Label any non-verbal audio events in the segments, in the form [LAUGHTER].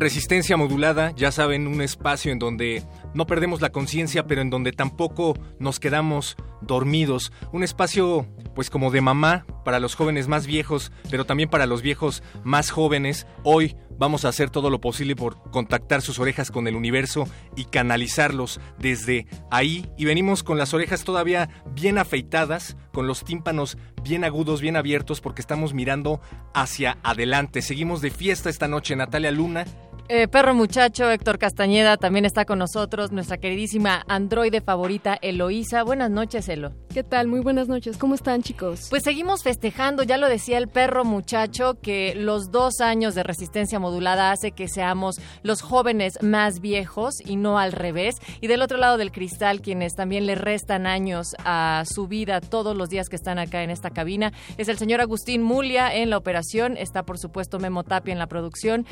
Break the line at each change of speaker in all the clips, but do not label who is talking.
Resistencia Modulada, ya saben, un espacio en donde no perdemos la conciencia, pero en donde tampoco nos quedamos dormidos. Un espacio, pues como de mamá, para los jóvenes más viejos, pero también para los viejos más jóvenes. Hoy vamos a hacer todo lo posible por contactar sus orejas con el universo y canalizarlos desde ahí. Y venimos con las orejas todavía bien afeitadas, con los tímpanos bien agudos, bien abiertos, porque estamos mirando hacia adelante. Seguimos de fiesta esta noche. Natalia Luna
eh, perro muchacho, Héctor Castañeda también está con nosotros, nuestra queridísima androide favorita, Eloísa. Buenas noches, Elo.
¿Qué tal? Muy buenas noches. ¿Cómo están, chicos?
Pues seguimos festejando, ya lo decía el perro muchacho, que los dos años de resistencia modulada hace que seamos los jóvenes más viejos y no al revés. Y del otro lado del cristal, quienes también le restan años a su vida todos los días que están acá en esta cabina, es el señor Agustín Mulia en la operación. Está, por supuesto, Memo Tapia en la producción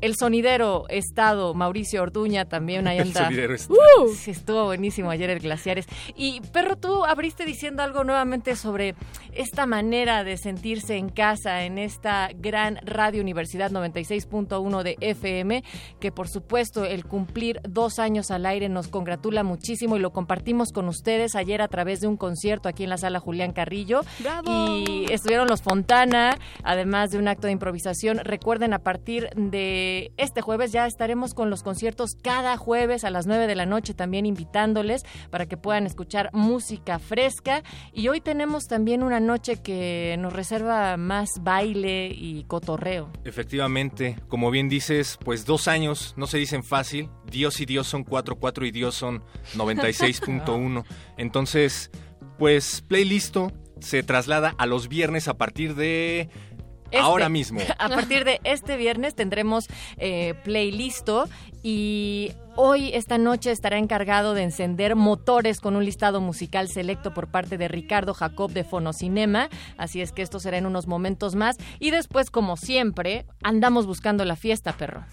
el sonidero estado, Mauricio Orduña, también ahí anda.
El sonidero estado.
Uh, estuvo buenísimo ayer el Glaciares. Y Perro, tú abriste diciendo algo nuevamente sobre esta manera de sentirse en casa en esta gran radio Universidad 96.1 de FM, que por supuesto el cumplir dos años al aire nos congratula muchísimo y lo compartimos con ustedes ayer a través de un concierto aquí en la sala Julián Carrillo. Y estuvieron los Fontana, además de un acto de improvisación. Recuerden, a partir de este jueves ya estaremos con los conciertos cada jueves a las 9 de la noche, también invitándoles para que puedan escuchar música fresca. Y hoy tenemos también una noche que nos reserva más baile y cotorreo.
Efectivamente, como bien dices, pues dos años no se dicen fácil. Dios y Dios son 4, 4 y Dios son 96.1. [LAUGHS] Entonces, pues playlisto se traslada a los viernes a partir de
este,
Ahora mismo. [LAUGHS]
A partir de este viernes tendremos eh, playlisto y hoy, esta noche, estará encargado de encender motores con un listado musical selecto por parte de Ricardo Jacob de Fonocinema. Así es que esto será en unos momentos más. Y después, como siempre, andamos buscando la fiesta, perro.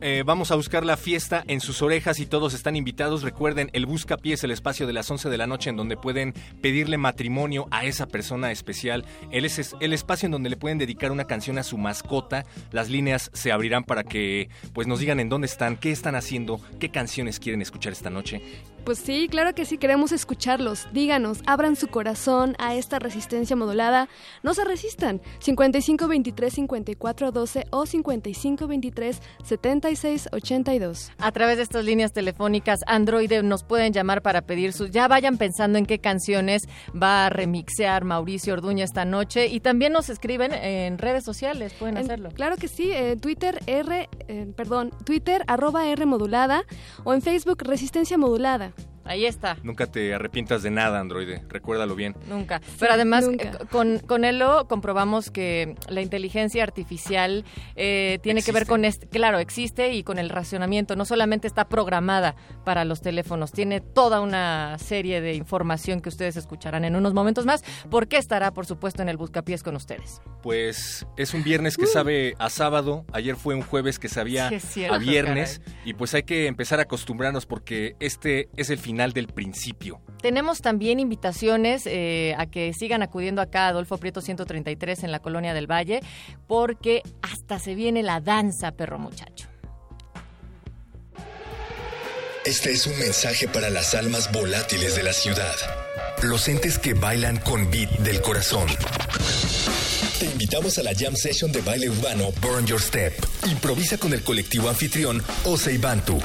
Eh, vamos a buscar la fiesta en sus orejas y todos están invitados. Recuerden, el Buscapié es el espacio de las 11 de la noche en donde pueden pedirle matrimonio a esa persona especial. Él es el espacio en donde le pueden dedicar una canción a su mascota. Las líneas se abrirán para que pues nos digan en dónde están, qué están haciendo, qué canciones quieren escuchar esta noche.
Pues sí, claro que sí, queremos escucharlos. Díganos, abran su corazón a esta resistencia modulada. No se resistan. 55 23 54 12 o 55 23 76 82.
A través de estas líneas telefónicas, Android nos pueden llamar para pedir sus. Ya vayan pensando en qué canciones va a remixear Mauricio Orduña esta noche. Y también nos escriben en redes sociales, pueden hacerlo.
Claro que sí, eh, Twitter R, eh, perdón, Twitter arroba R modulada o en Facebook Resistencia Modulada.
Ahí está.
Nunca te arrepientas de nada, androide. Recuérdalo bien.
Nunca. Pero además, eh, con, con Elo comprobamos que la inteligencia artificial eh, tiene que ver con este. Claro, existe y con el racionamiento. No solamente está programada para los teléfonos, tiene toda una serie de información que ustedes escucharán en unos momentos más. ¿Por qué estará, por supuesto, en el Buscapiés con ustedes?
Pues es un viernes que sabe a sábado. Ayer fue un jueves que sabía a viernes. Y pues hay que empezar a acostumbrarnos porque este es el final del principio.
Tenemos también invitaciones eh, a que sigan acudiendo acá a Adolfo Prieto 133 en la Colonia del Valle, porque hasta se viene la danza, perro muchacho.
Este es un mensaje para las almas volátiles de la ciudad. Los entes que bailan con beat del corazón. Te invitamos a la jam session de baile urbano Burn Your Step. Improvisa con el colectivo anfitrión Osei Bantu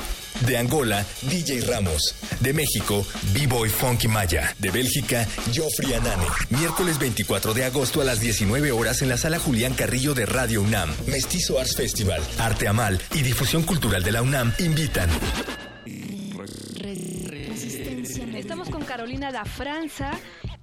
De Angola, DJ Ramos. De México, B-Boy Funky Maya. De Bélgica, Joffrey Anane. Miércoles 24 de agosto a las 19 horas en la sala Julián Carrillo de Radio UNAM. Mestizo Arts Festival, Arte Amal y Difusión Cultural de la UNAM invitan.
Estamos con Carolina da Franza,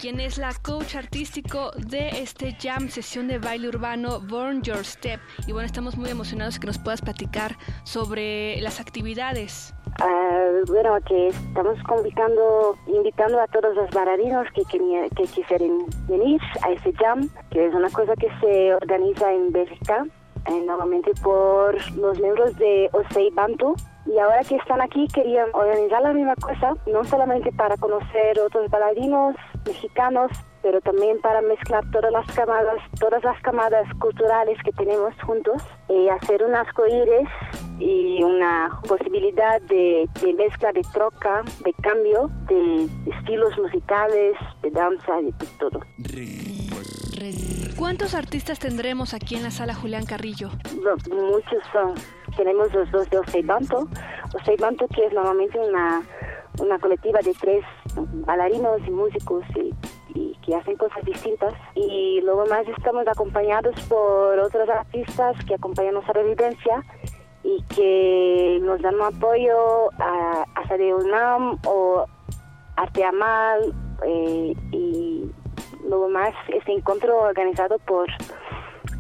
quien es la coach artístico de este jam sesión de baile urbano Burn Your Step. Y bueno, estamos muy emocionados que nos puedas platicar sobre las actividades.
Uh, bueno, que estamos convocando, invitando a todos los bailarinos que, que, que quisieran venir a este jam, que es una cosa que se organiza en Bélgica, eh, normalmente por los miembros de Osei Bantu. Y ahora que están aquí, querían organizar la misma cosa, no solamente para conocer otros bailarinos mexicanos, pero también para mezclar todas las camadas, todas las camadas culturales que tenemos juntos, y hacer unas coires y una posibilidad de, de, mezcla, de troca, de cambio, de estilos musicales, de danza, de todo.
¿Cuántos artistas tendremos aquí en la sala Julián Carrillo?
Muchos son. Tenemos los dos de Osei Banto. Osei Banto que es normalmente una, una colectiva de tres bailarinos y músicos y, y, que hacen cosas distintas. Y luego más estamos acompañados por otros artistas que acompañan nuestra residencia y que nos dan un apoyo a, a de UNAM o Arte Amal eh, y luego más este encuentro organizado por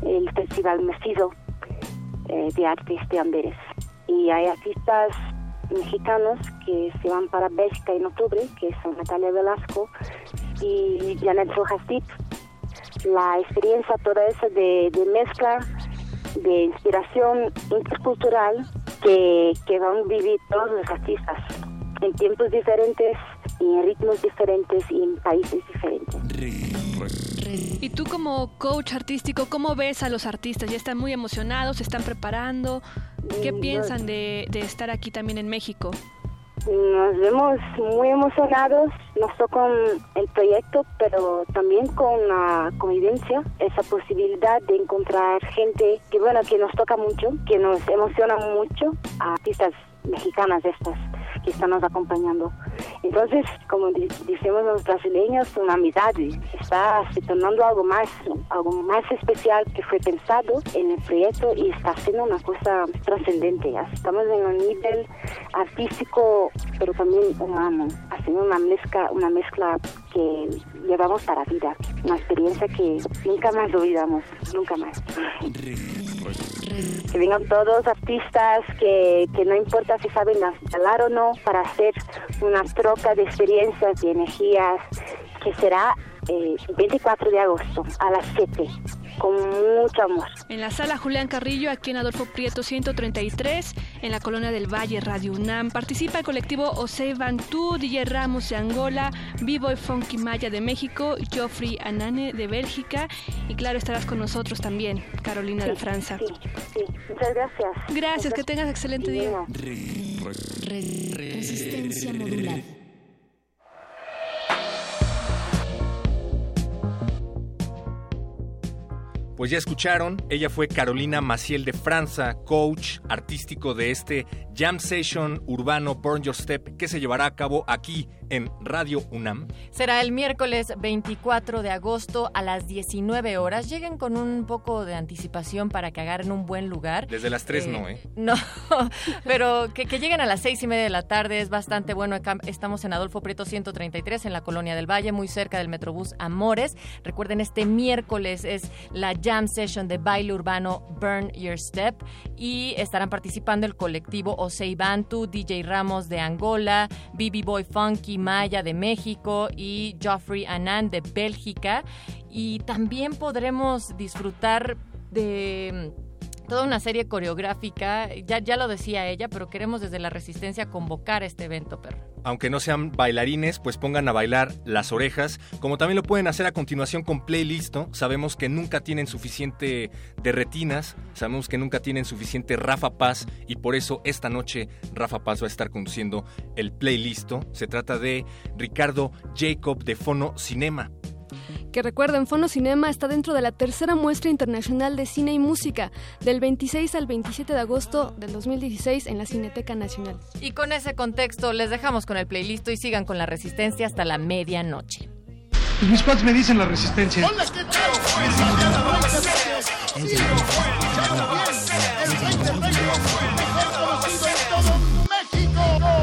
el Festival Mestizo eh, de Artes de Amberes. Y hay artistas mexicanos que se van para Bélgica en octubre, que son Natalia Velasco y Janet Rojas La experiencia toda esa de, de mezcla, de inspiración intercultural que, que van a vivir todos los artistas en tiempos diferentes y en ritmos diferentes y en países diferentes.
Y tú como coach artístico, ¿cómo ves a los artistas? ¿Ya están muy emocionados? ¿Se están preparando? ¿Qué piensan de, de estar aquí también en México?
Nos vemos muy emocionados, no solo con el proyecto, pero también con la convivencia, esa posibilidad de encontrar gente que, bueno, que nos toca mucho, que nos emociona mucho, artistas mexicanas estas que están nos acompañando. Entonces, como decimos los brasileños, una amistad está se tornando algo más, algo más especial que fue pensado en el proyecto y está siendo una cosa trascendente. Estamos en un nivel artístico, pero también humano, haciendo una mezcla, una mezcla que llevamos para la vida, una experiencia que nunca más olvidamos, nunca más. Que vengan todos artistas que, que no importa si saben hablar o no, para hacer una troca de experiencias y energías que será el eh, 24 de agosto a las 7 con mucho amor.
En la sala Julián Carrillo, aquí en Adolfo Prieto 133, en la colonia del Valle, Radio UNAM. Participa el colectivo Ose Bantú, DJ Ramos de Angola, Vivo y Funky Maya de México, Joffrey Anane de Bélgica y claro, estarás con nosotros también, Carolina
sí,
de Franza.
Sí, sí, muchas gracias.
Gracias, que tengas excelente día.
Resistencia modular.
Pues ya escucharon, ella fue Carolina Maciel de Franza, coach artístico de este Jam Session Urbano Burn Your Step que se llevará a cabo aquí en Radio UNAM.
Será el miércoles 24 de agosto a las 19 horas. Lleguen con un poco de anticipación para que agarren un buen lugar.
Desde las 3 eh, no, ¿eh? [LAUGHS]
No, pero que, que, lleguen a las 6 y media de la tarde es bastante bueno. Estamos en Adolfo Prieto 133 en la Colonia del Valle, muy cerca del Metrobús Amores. Recuerden, este miércoles es la Jam Session de baile urbano Burn Your Step y estarán participando el colectivo Osei Bantu, DJ Ramos de Angola, BB Boy Funky Maya de México y Joffrey Anand de Bélgica. Y también podremos disfrutar de toda una serie coreográfica, ya, ya lo decía ella, pero queremos desde la Resistencia convocar este evento, perro.
Aunque no sean bailarines, pues pongan a bailar las orejas, como también lo pueden hacer a continuación con Playlisto. Sabemos que nunca tienen suficiente de retinas, sabemos que nunca tienen suficiente Rafa Paz y por eso esta noche Rafa Paz va a estar conduciendo el Playlisto. Se trata de Ricardo Jacob de Fono Cinema.
Que recuerden, Fonocinema está dentro de la tercera muestra internacional de cine y música, del 26 al 27 de agosto del 2016 en la Cineteca Nacional.
Y con ese contexto les dejamos con el playlist y sigan con la resistencia hasta la medianoche.
Pues mis cuates me dicen la resistencia.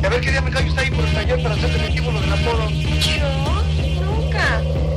A ver qué día me callo está ahí por el taller para hacer definitivo lo del apodo.
Yo nunca.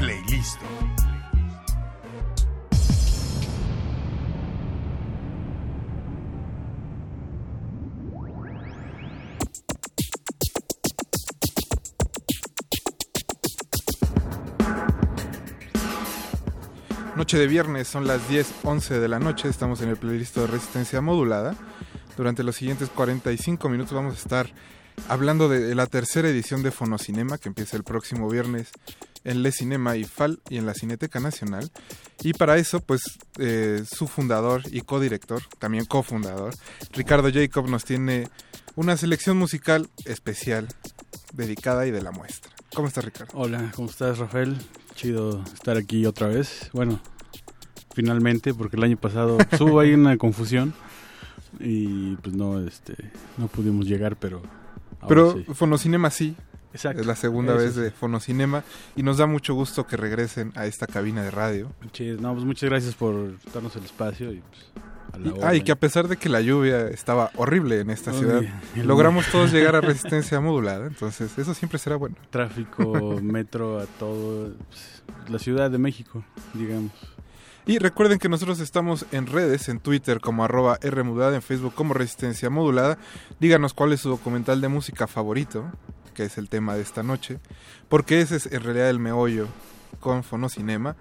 playlist.
Noche de viernes, son las 10, 11 de la noche, estamos en el playlist de resistencia modulada. Durante los siguientes 45 minutos vamos a estar hablando de la tercera edición de Fonocinema que empieza el próximo viernes en Le Cinema y FAL y en la Cineteca Nacional. Y para eso, pues eh, su fundador y codirector, también cofundador, Ricardo Jacob nos tiene una selección musical especial dedicada y de la muestra. ¿Cómo estás, Ricardo?
Hola, ¿cómo estás, Rafael? Chido estar aquí otra vez. Bueno, finalmente, porque el año pasado [LAUGHS] hubo ahí una confusión y pues no, este, no pudimos llegar, pero.
Pero
sí.
Fonocinema sí.
Exacto.
Es la segunda
Eso
vez
sí.
de Fonocinema y nos da mucho gusto que regresen a esta cabina de radio.
Chido. No, pues muchas gracias por darnos el espacio y pues. A la
Y, ah, y que a pesar de que la lluvia estaba horrible en esta
Oye,
ciudad, [LAUGHS] logramos todos [LAUGHS] llegar a resistencia modulada, entonces eso siempre será bueno.
Tráfico, metro, a todo. pues, la Ciudad de México, digamos.
Y recuerden que nosotros estamos en redes, en Twitter como arroba Rmodulada, en Facebook como Resistencia Modulada. Díganos cuál es su documental de música favorito, que es el tema de esta noche, porque ese es en realidad el meollo con Fonocinema.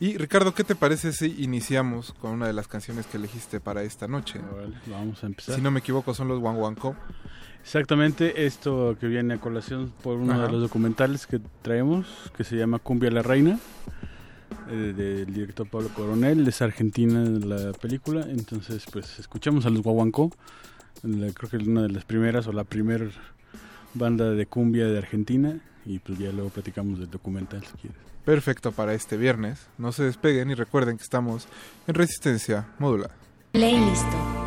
Y Ricardo, ¿qué te parece si iniciamos con una de las canciones que elegiste para esta noche?
Vamos a empezar.
Si no me equivoco, son los One One Co.
Exactamente, esto que viene a colación por uno
Ajá.
de los documentales que traemos, que se llama Cumbia la Reina, eh, del director Pablo Coronel, es argentina la película, entonces pues escuchamos a los Guaguancó, la- creo que es una de las primeras o la primera banda de cumbia de Argentina, y pues ya luego platicamos del documental si quieres.
Perfecto para este viernes. No se despeguen y recuerden que estamos en Resistencia Modulada.
Playlist.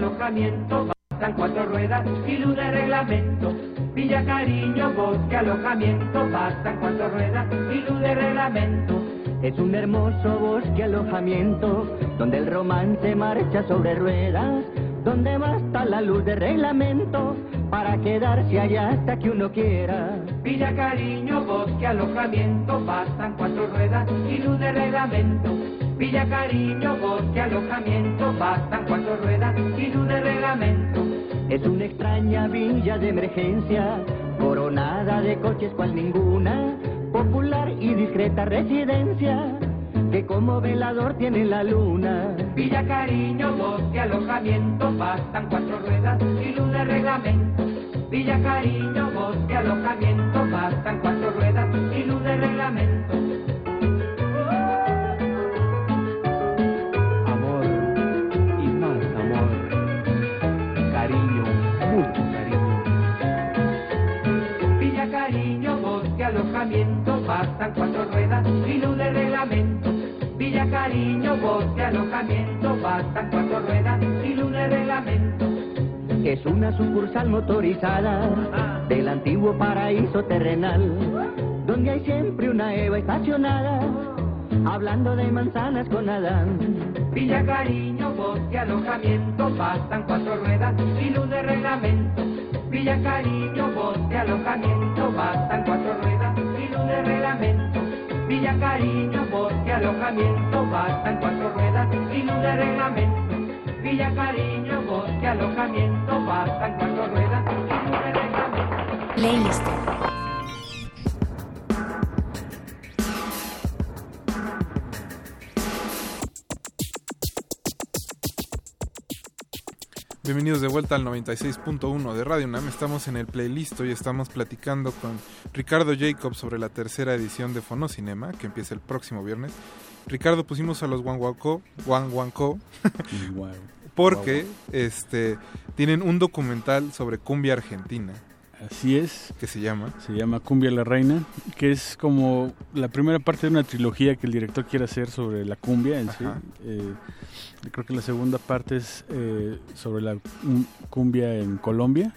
Alojamiento, pasan cuatro ruedas y luz de reglamento. Villa Cariño, bosque, alojamiento, pasan cuatro ruedas y luz de reglamento.
Es un hermoso bosque alojamiento donde el romance marcha sobre ruedas, donde basta la luz de reglamento para quedarse allá hasta que uno quiera.
Villa Cariño, bosque, alojamiento, pasan cuatro ruedas y luz de reglamento. Villa Cariño, bosque, alojamiento, pasan cuatro ruedas y luz de reglamento.
Es una extraña villa de emergencia, coronada de coches cual ninguna, popular y discreta residencia, que como velador tiene la luna.
Villa Cariño, bosque, alojamiento, pasan cuatro ruedas y de reglamento. Villa Cariño, bosque, alojamiento, pasan cuatro ruedas y de reglamento. Alojamiento, pasan cuatro ruedas y luz de reglamento. Villa Cariño, bosque, alojamiento, pasan cuatro ruedas y luz de reglamento.
Es una sucursal motorizada del antiguo paraíso terrenal, donde hay siempre una Eva estacionada, hablando de manzanas con Adán.
Villa Cariño, bosque, alojamiento, bastan cuatro ruedas y luz de reglamento. Villa Cariño, bosque, alojamiento, bastan cuatro ruedas Villa Cariño, bosque, alojamiento, bastan cuatro ruedas y luz de reglamento. Villa Cariño, bosque, alojamiento, bastan cuatro ruedas y luz de reglamento.
Bienvenidos de vuelta al 96.1 de Radio UNAM. Estamos en el playlist y estamos platicando con Ricardo Jacob sobre la tercera edición de Fonocinema, que empieza el próximo viernes. Ricardo, pusimos a los Wanwanko, Wanwanko porque este tienen un documental sobre cumbia argentina.
Así es.
¿Qué se llama?
Se llama Cumbia la Reina, que es como la primera parte de una trilogía que el director quiere hacer sobre la cumbia en sí.
Ajá.
Eh, creo que la segunda parte es eh, sobre la cumbia en Colombia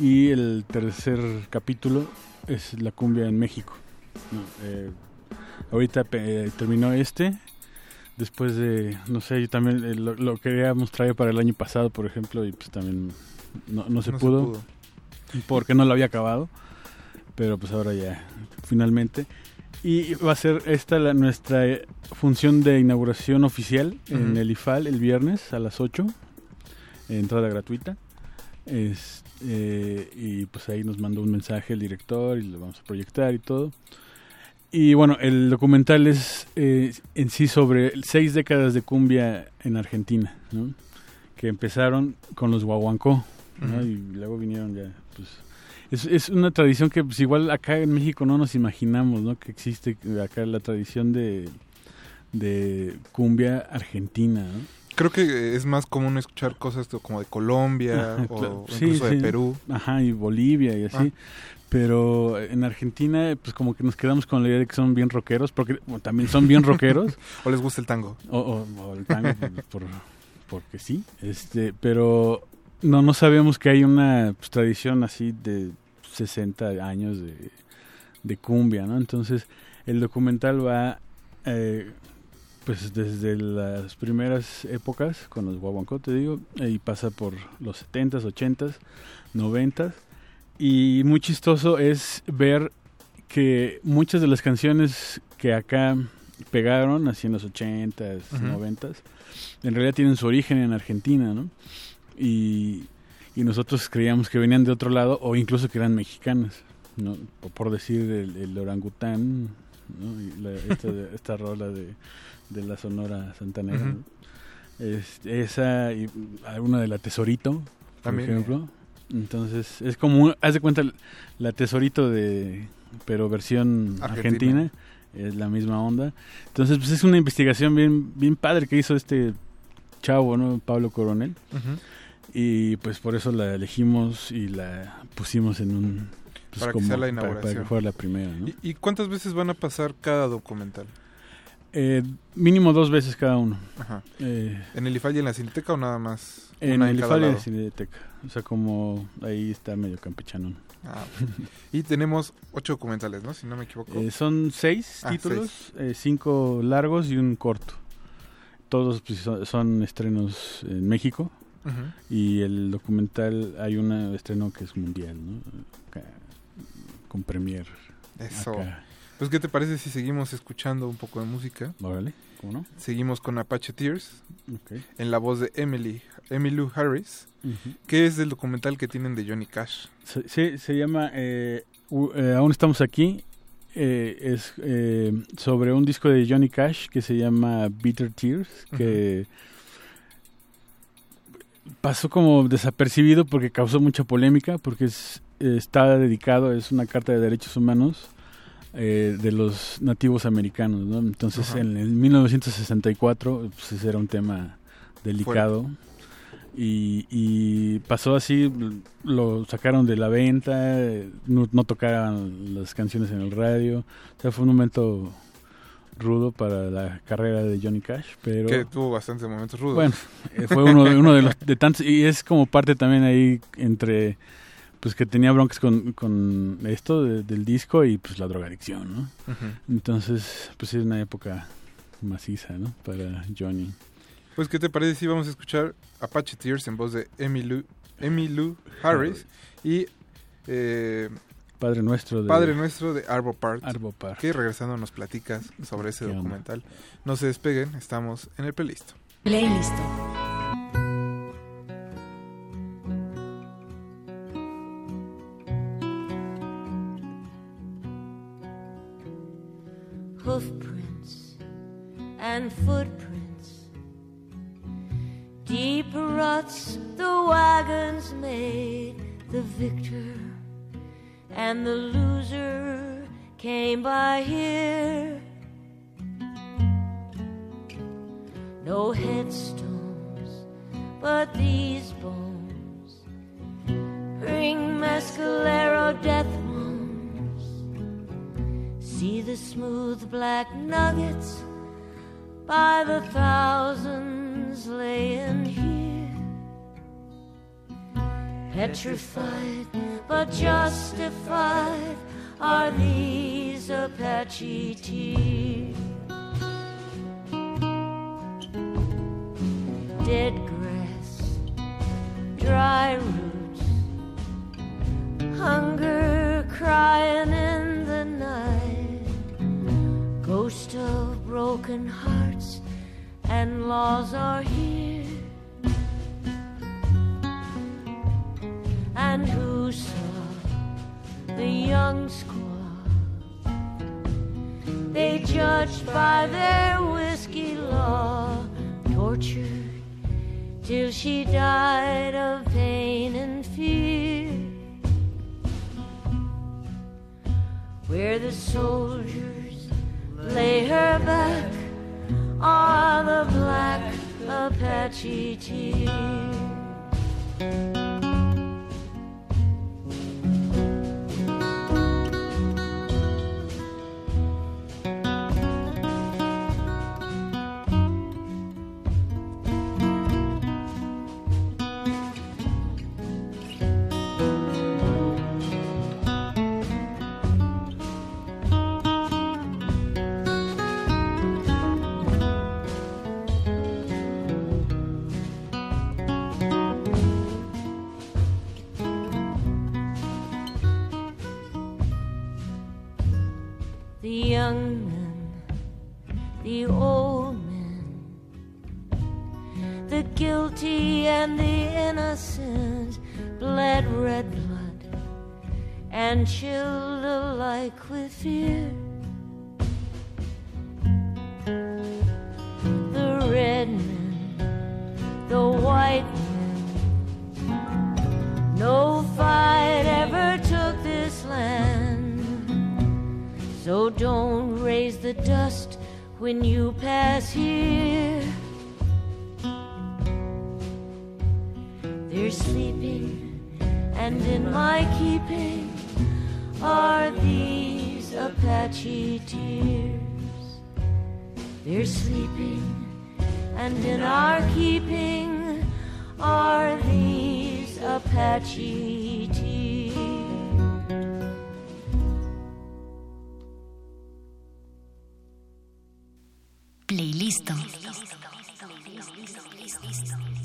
y el tercer capítulo es la cumbia en México. ¿no? Eh, ahorita terminó este. Después de, no sé, yo también eh, lo, lo queríamos traer para el año pasado, por ejemplo, y pues también no, no se,
No se
pudo. Porque no lo había acabado. Pero pues ahora ya, finalmente. Y va a ser esta la, nuestra eh, función de inauguración oficial en el IFAL el viernes a las 8, entrada gratuita. Es, eh, y pues ahí nos mandó un mensaje el director y lo vamos a proyectar y todo. Y bueno, el documental es eh, en sí sobre seis décadas de cumbia en Argentina, ¿no? que empezaron con los guaguancó, y luego vinieron ya, pues... Es, es una tradición que pues igual acá en México no nos imaginamos, ¿no? Que existe acá la tradición de, de cumbia argentina, ¿no?
Creo que es más común escuchar cosas como de Colombia
Ajá,
o.
Sí,
incluso de
sí.
Perú.
Ajá, y Bolivia y así.
Ah.
Pero en Argentina, pues como que nos quedamos con la idea de que son bien rockeros, porque bueno, también son bien rockeros. [LAUGHS]
¿O les gusta el tango?
O, o- o el tango, pues, por, porque sí. Este, pero no, no sabíamos que hay una pues, tradición así de 60 años de, de cumbia, ¿no? Entonces, el documental va eh, pues desde las primeras épocas con los guaguancó, te digo, y pasa por los 70s, 80s, 90s. Y muy chistoso es ver que muchas de las canciones que acá pegaron, así en los 80s,
Ujú.
90s, en realidad tienen su origen en Argentina, ¿no? Y, y nosotros creíamos que venían de otro lado o incluso que eran mexicanas, ¿no? Por, decir el, el orangután, ¿no? Y la- esta, esta rola de, de la Sonora Santanera. Este, esa y alguna de la Tesorito, por
También,
ejemplo. Entonces, es como, un- haz de cuenta, la Tesorito de, pero versión
Argentina.
argentina, es la misma onda. Entonces, pues es una investigación bien, bien padre que hizo este chavo, ¿no? Pablo Coronel. Y pues por eso la elegimos y la pusimos en un... pues,
Para que sea la
para- Para,
inauguración.
que fuera la primera, ¿no?
¿Y, y cuántas veces van a pasar cada documental?
Eh, mínimo dos veces cada uno.
Ajá.
Eh,
¿En el IFAL y en la Cineteca o nada más?
en el IFAL y en la? Cineteca. O sea, como ahí está medio campechanón.
Ah, y tenemos ocho documentales, ¿no? Si no me equivoco.
Eh, son seis
Ah,
títulos, eh, cinco largos y un corto. Todos pues, son, son estrenos en México Y el documental hay un estreno que es mundial, ¿no? Acá, con premier.
Eso.
acá.
Pues, ¿qué te parece si seguimos escuchando un poco de música?
Órale, ¿cómo no?
Seguimos con Apache Tears, en la voz de Emily, Emmylou Harris,
Ujú.
que es del documental que tienen de Johnny Cash.
Se- Sí, se llama eh, eh, Aún estamos aquí. eh, es eh, sobre un disco de Johnny Cash que se llama Bitter Tears, que pasó como desapercibido porque causó mucha polémica, porque es, está dedicado, es una carta de derechos humanos eh, de los nativos americanos, ¿no? Entonces,
Ajá.
en el 1964, pues ese era un tema delicado. Y, y pasó así, lo sacaron de la venta, no, no tocaban las canciones en el radio. O sea, fue un momento rudo para la carrera de Johnny Cash, pero...
Que tuvo bastantes momentos rudos.
Bueno, eh, fue uno de, uno de los de tantos y es como parte también ahí entre pues que tenía broncas con, con esto de- del disco y pues la drogadicción, ¿no? Entonces, pues es una época maciza, ¿no? Para Johnny.
Pues, ¿qué te parece si vamos a escuchar Apache Tears en voz de Emmylou, Emmylou Harris y eh,
Padre Nuestro de...
Padre Nuestro de Arvo Part?
Arvo Part.
Que regresando nos platicas sobre ese documental. No se despeguen, estamos en el playlist.
Playlist.
hoofprints and footprints. Deep ruts the wagons made. The victor and the loser came by here. No headstones, but these bones bring mescalero death wounds. See the smooth black nuggets by the thousands laying here. Petrified but justified are these Apache tears. Dead grass, dry roots, hunger crying in the night, ghost of broken hearts and laws are here. And who saw the young squaw? They judged by their whiskey law, tortured till she died of pain and fear. Where the soldiers lay her back are the black Apache tears. Red blood and chilled alike with fear. The red men, the white men, no fight ever took this land. So don't raise the dust when you pass here. They're sleeping, and in my keeping are these Apache tears. They're sleeping, and in our keeping are these Apache tears.
Playlist. Playlist.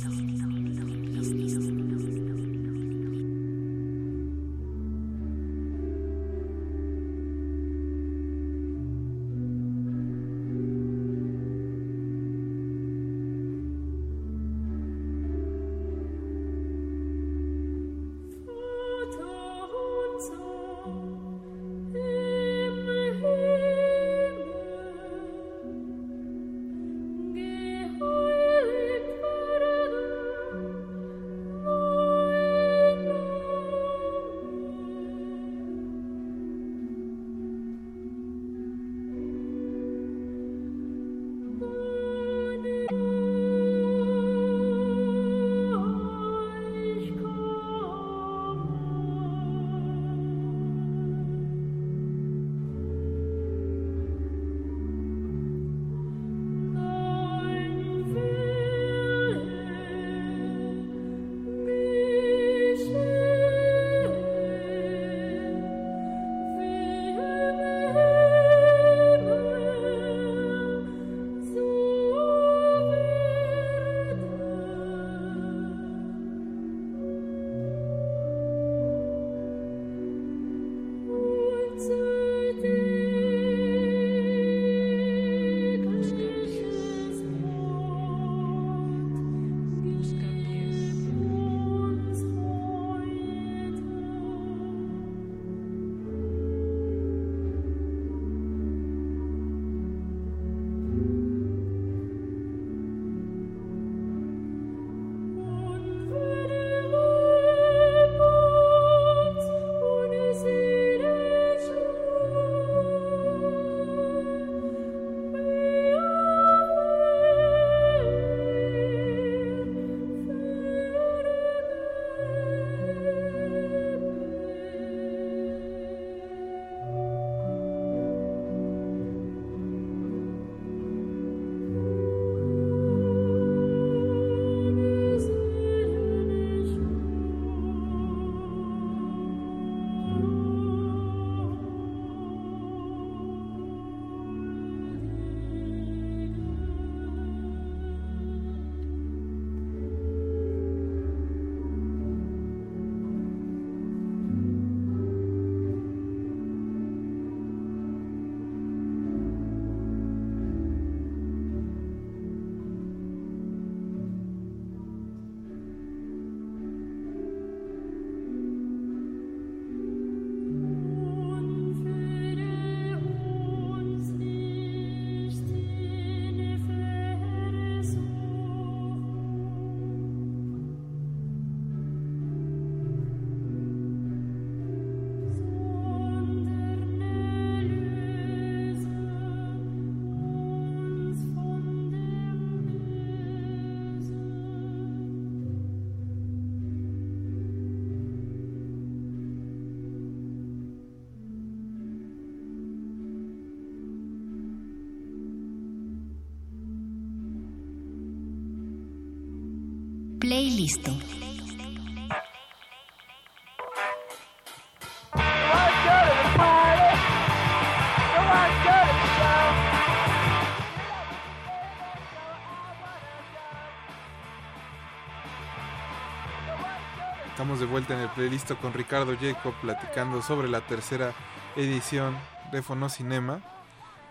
Estamos de vuelta en el playlist con Ricardo Jacob platicando sobre la tercera edición de Fonocinema.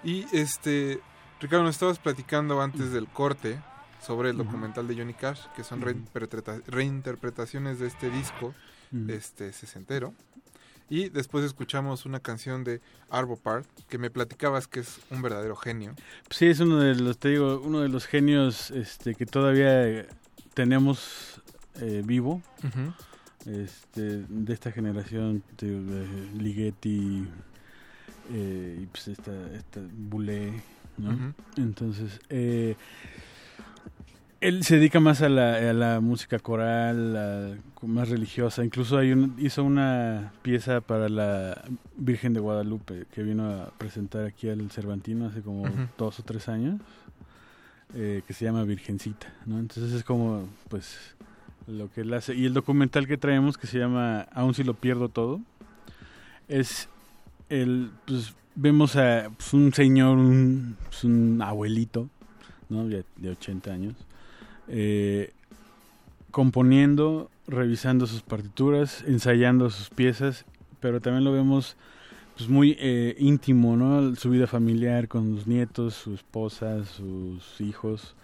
Y este, Ricardo, nos estabas platicando antes del corte sobre el documental de Johnny Cash, que son reinterpreta- reinterpretaciones de este disco, este sesentero. Y después escuchamos una canción de Arvo Part, que me platicabas que es un verdadero genio.
Sí, es uno de los, te digo, uno de los genios este, que todavía eh, tenemos eh, vivo. Este, de esta generación, te digo, de Ligeti eh, y pues esta. Entonces, eh, él se dedica más a la, a la música coral, a- más religiosa. Incluso hay un- hizo una pieza para la Virgen de Guadalupe que vino a presentar aquí al Cervantino hace como dos o tres años, eh, que se llama Virgencita, ¿no? Entonces es como, pues, lo que él hace. Y el documental que traemos, que se llama Aún si lo pierdo todo, es el, pues, vemos a pues, un señor, un, pues, un abuelito, ¿no? De, de 80 años, eh, componiendo, revisando sus partituras, ensayando sus piezas, pero también lo vemos pues muy eh, íntimo, ¿no? Su vida familiar con sus nietos, su esposa, sus hijos.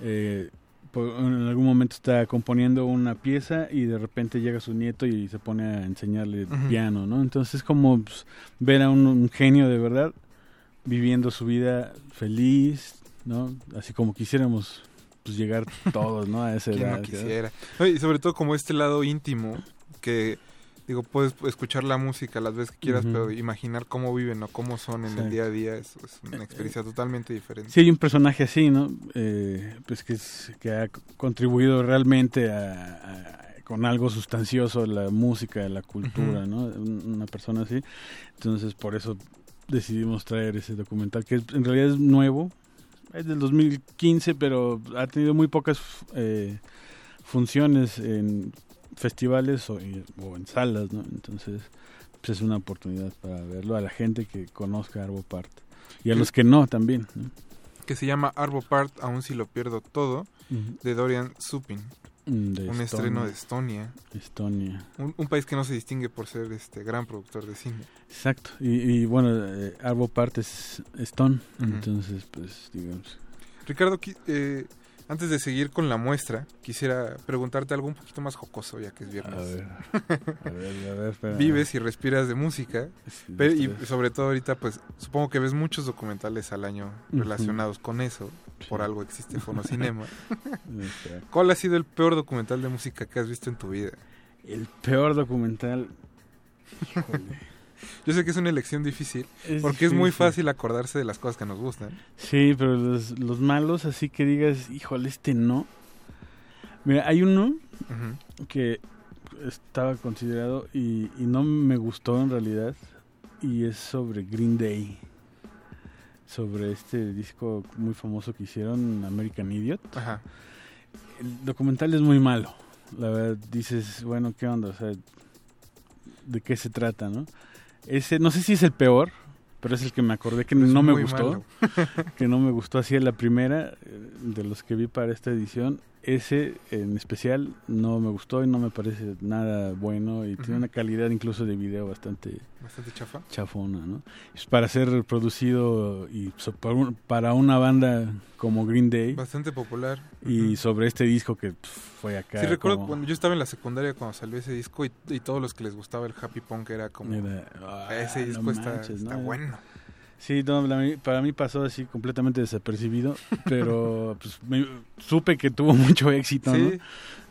Eh, en algún momento está componiendo una pieza y de repente llega su nieto y se pone a enseñarle piano, ¿no? Entonces es como pues, ver a un, un genio de verdad viviendo su vida feliz, ¿no? Así como quisiéramos pues, llegar todos, ¿no? A esa
¿Quién
edad.
no quisiera? No, Y sobre todo como este lado íntimo que digo puedes escuchar la música las veces que quieras, pero imaginar cómo viven o cómo son en el día a día es, es una experiencia totalmente diferente.
Sí, hay un personaje así, ¿no? Eh, pues que, es- que ha contribuido realmente a, a- con algo sustancioso a la música, a la cultura. ¿no? Un- Una persona así. Entonces, por eso decidimos traer ese documental, que es- en realidad es nuevo. Es del 2015, pero ha tenido muy pocas eh, funciones en festivales o, y- o en salas, ¿no? Entonces, pues es una oportunidad para verlo a la gente que conozca Arvo Part. Y a los que no también, ¿no?
Que se llama Arvo Part, aún si lo pierdo todo, de Dorian Supin.
Mm, de
un
Estonia.
estreno de Estonia.
Estonia.
Un, un país que no se distingue por ser este gran productor de cine.
Exacto. Y, y bueno, eh, Arvo Part es Stone. Entonces, pues, digamos.
Ricardo, eh, antes de seguir con la muestra, quisiera preguntarte algo un poquito más jocoso, ya que es viernes.
A ver. A ver, a ver, espera.
Vives y respiras de música,
Sí,
pero, y sobre todo ahorita, pues supongo que ves muchos documentales al año relacionados con eso. Por algo existe Fonocinema. [LAUGHS] ¿Cuál ha sido el peor documental de música que has visto en tu vida?
El peor documental. Híjole.
Yo sé que es una elección difícil,
Es
porque es muy fácil acordarse de las cosas que nos gustan.
Sí, pero los, los malos, así que digas, híjole, este no. Mira, hay uno que estaba considerado y, y no me gustó en realidad y es sobre Green Day sobre este disco muy famoso que hicieron American Idiot
Ajá.
el documental es muy malo la verdad dices bueno qué onda o sea de qué se trata no ese no sé si es el peor pero es el que me acordé que no me gustó [LAUGHS] que no me gustó así la primera eh, de los que vi para esta edición ese en especial no me gustó y no me parece nada bueno y tiene una calidad incluso de video bastante
Bastante chafa.
chafona, ¿no? Es para ser producido y so- para un- para una banda como Green Day
Bastante popular.
y sobre este disco que fue acá
Sí, recuerdo
como-
cuando yo estaba en la secundaria cuando salió ese disco y, y todos los que les gustaba el happy punk era como...
Era, ah,
ese
no
disco está,
manches,
está
¿no?
bueno.
Sí, no, para mí pasó así completamente desapercibido, pero [LAUGHS] pues me- supe que tuvo [LAUGHS] mucho éxito, ¿no?
Sí.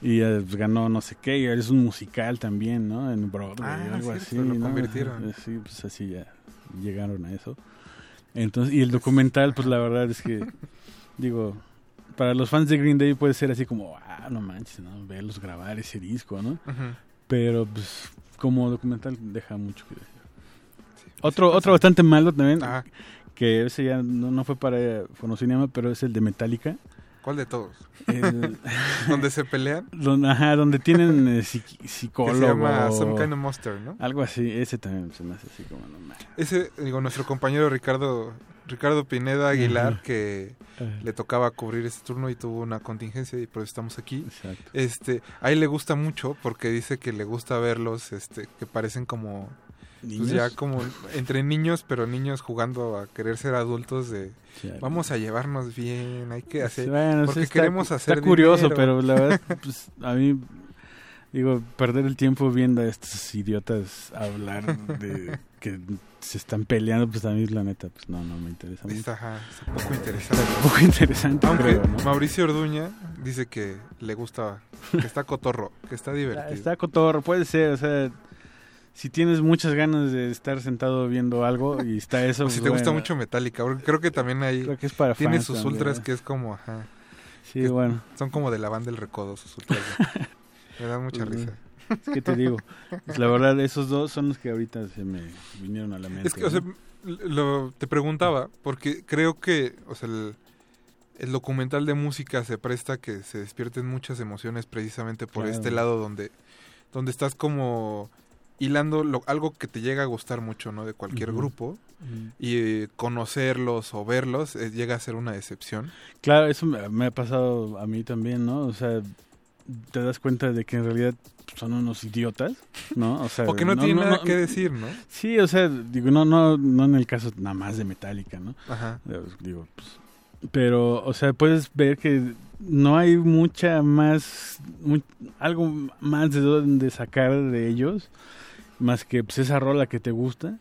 Y eh, pues, ganó no sé qué, y es un musical también, ¿no? En Broadway,
Ah,
algo
cierto,
así,
lo
¿no?
convirtieron.
Eh, Sí, pues así ya llegaron a eso. Entonces, y el documental, pues la verdad es que, digo, para los fans de Green Day puede ser así como, ah, no manches, ¿no? Verlos grabar ese disco, ¿no? Pero, pues, como documental deja mucho que decir. Otro, otro bastante malo también,
Ajá.
que ese ya no, no fue para Fonocinema, pero es el de Metallica.
¿Cuál de todos?
El- [LAUGHS]
¿Donde se pelean?
Donde, ajá, donde tienen eh, psic- psicólogo.
Que se llama Some Kind of Monster, ¿no?
Algo así, ese también se me hace así como no mames.
Ese, digo, nuestro compañero Ricardo Ricardo Pineda Aguilar, que le tocaba cubrir este turno y tuvo una contingencia y por eso estamos aquí.
Exacto.
Este, a él le gusta mucho porque dice que le gusta verlos, este, que parecen como pues ya como entre niños, pero niños jugando a querer ser adultos de vamos a llevarnos bien, hay que hacer
Bueno, sí
porque
está
queremos hacer
Está curioso,
dinero.
pero la verdad, [LAUGHS] pues, a mí, digo, perder el tiempo viendo a estos idiotas hablar de que se están peleando, pues a mí, la neta, pues no, no me interesa mucho.
Está, ajá, está un poco interesante.
un [LAUGHS] poco interesante,
Aunque
creo, ¿no?
Mauricio Orduña dice que le gusta, que está cotorro, que está divertido.
Está cotorro, puede ser, o sea, si tienes muchas ganas de estar sentado viendo algo y está [LAUGHS] eso.
O si
pues,
te gusta mucho Metallica, porque creo que también hay
Creo que es para
tiene sus
también.
ultras que es como, ajá.
Sí, bueno.
Son como de la banda del recodo sus ultras. [LAUGHS] Me da mucha
Pues,
risa.
Es que te digo, pues, la verdad, esos dos son los que ahorita se me vinieron a la mente.
Es que, o sea, lo, te preguntaba, porque creo que, o sea, el, el documental de música se presta que se despierten muchas emociones precisamente por
Claro.
este lado donde, donde estás como hilando lo- algo que te llega a gustar mucho, ¿no? De cualquier grupo. Y eh, conocerlos o verlos eh, llega a ser una decepción.
Claro, eso me, me ha pasado a mí también, ¿no? O sea, te das cuenta de que en realidad son unos idiotas, ¿no? O sea,
O que no tienen nada que decir, ¿no?
Sí, o sea, digo, no, no, no en el caso nada más de Metallica, ¿no?
Ajá.
Digo, pues, pero, o sea, puedes ver que no hay mucha más, mu- algo más de dónde sacar de ellos, más que pues, esa rola que te gusta,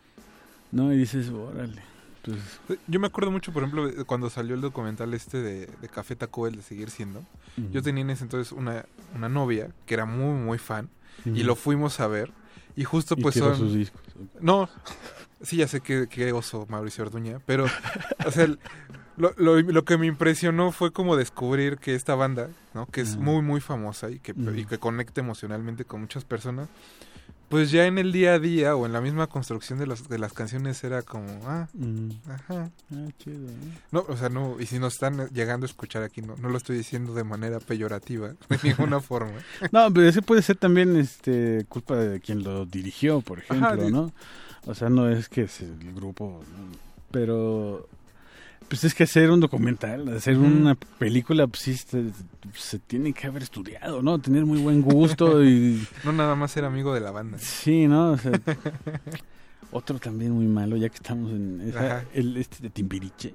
¿no? Y dices, órale, pues...
Yo me acuerdo mucho, por ejemplo, de cuando salió el documental este de, de Café Taco, el de Seguir Siendo. Yo tenía en ese entonces una, una novia que era muy, muy fan y lo fuimos a ver. Y justo
Y
pues
tiró
son...
sus discos.
No, [LAUGHS] sí, ya sé que, que oso Mauricio Orduña, pero, o sea, lo, lo, lo que me impresionó fue como descubrir que esta banda, ¿no? Que es muy, muy famosa y que, y que conecta emocionalmente con muchas personas, pues ya en el día a día o en la misma construcción de, las de las canciones era como, ah,
Mm.
ajá.
Ah, chido, ¿eh?
No, o sea, no, y si nos están llegando a escuchar aquí, no, no lo estoy diciendo de manera peyorativa, [LAUGHS] de ninguna [LAUGHS] forma.
No, pero ese puede ser también este culpa de quien lo dirigió, por ejemplo,
Ajá,
¿no? O sea, no es que es el grupo, pero pues es que hacer un documental, hacer una película, pues sí se, se tiene que haber estudiado, ¿no? Tener muy buen gusto y [LAUGHS]
No nada más ser amigo de la banda.
sí, ¿no? O sea, [LAUGHS] otro también muy malo, ya que estamos en esa, el este de Timbiriche,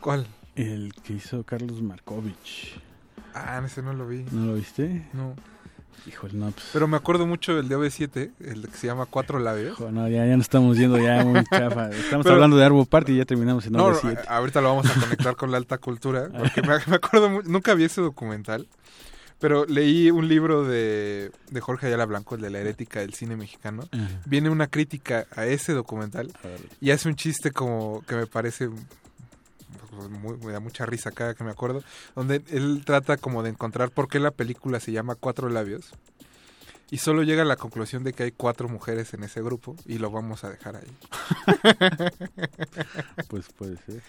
¿Cuál?
el que hizo Carlos Markovich.
Ah, ese no lo vi.
¿No lo viste?
No.
Híjole, no, pues...
Pero me acuerdo mucho del de OV7, el que se llama Cuatro Labios.
No, ya, ya nos estamos yendo ya muy [LAUGHS] chafa. Estamos
Pero-
hablando de Arbo Party y ya terminamos en
No, no,
9-7.
a- ahorita lo vamos a conectar con la alta cultura, [LAUGHS] porque me, me acuerdo, nunca vi ese documental, pero leí un libro de, de Jorge Ayala Blanco, el de la herética del cine mexicano. Viene una crítica a ese documental y hace un chiste como que me parece muy, me da mucha risa cada que me acuerdo, donde él trata como de encontrar por qué la película se llama Cuatro Labios. Y solo llega a la conclusión de que hay cuatro mujeres en ese grupo y lo vamos a dejar ahí. [LAUGHS]
Pues puede ser.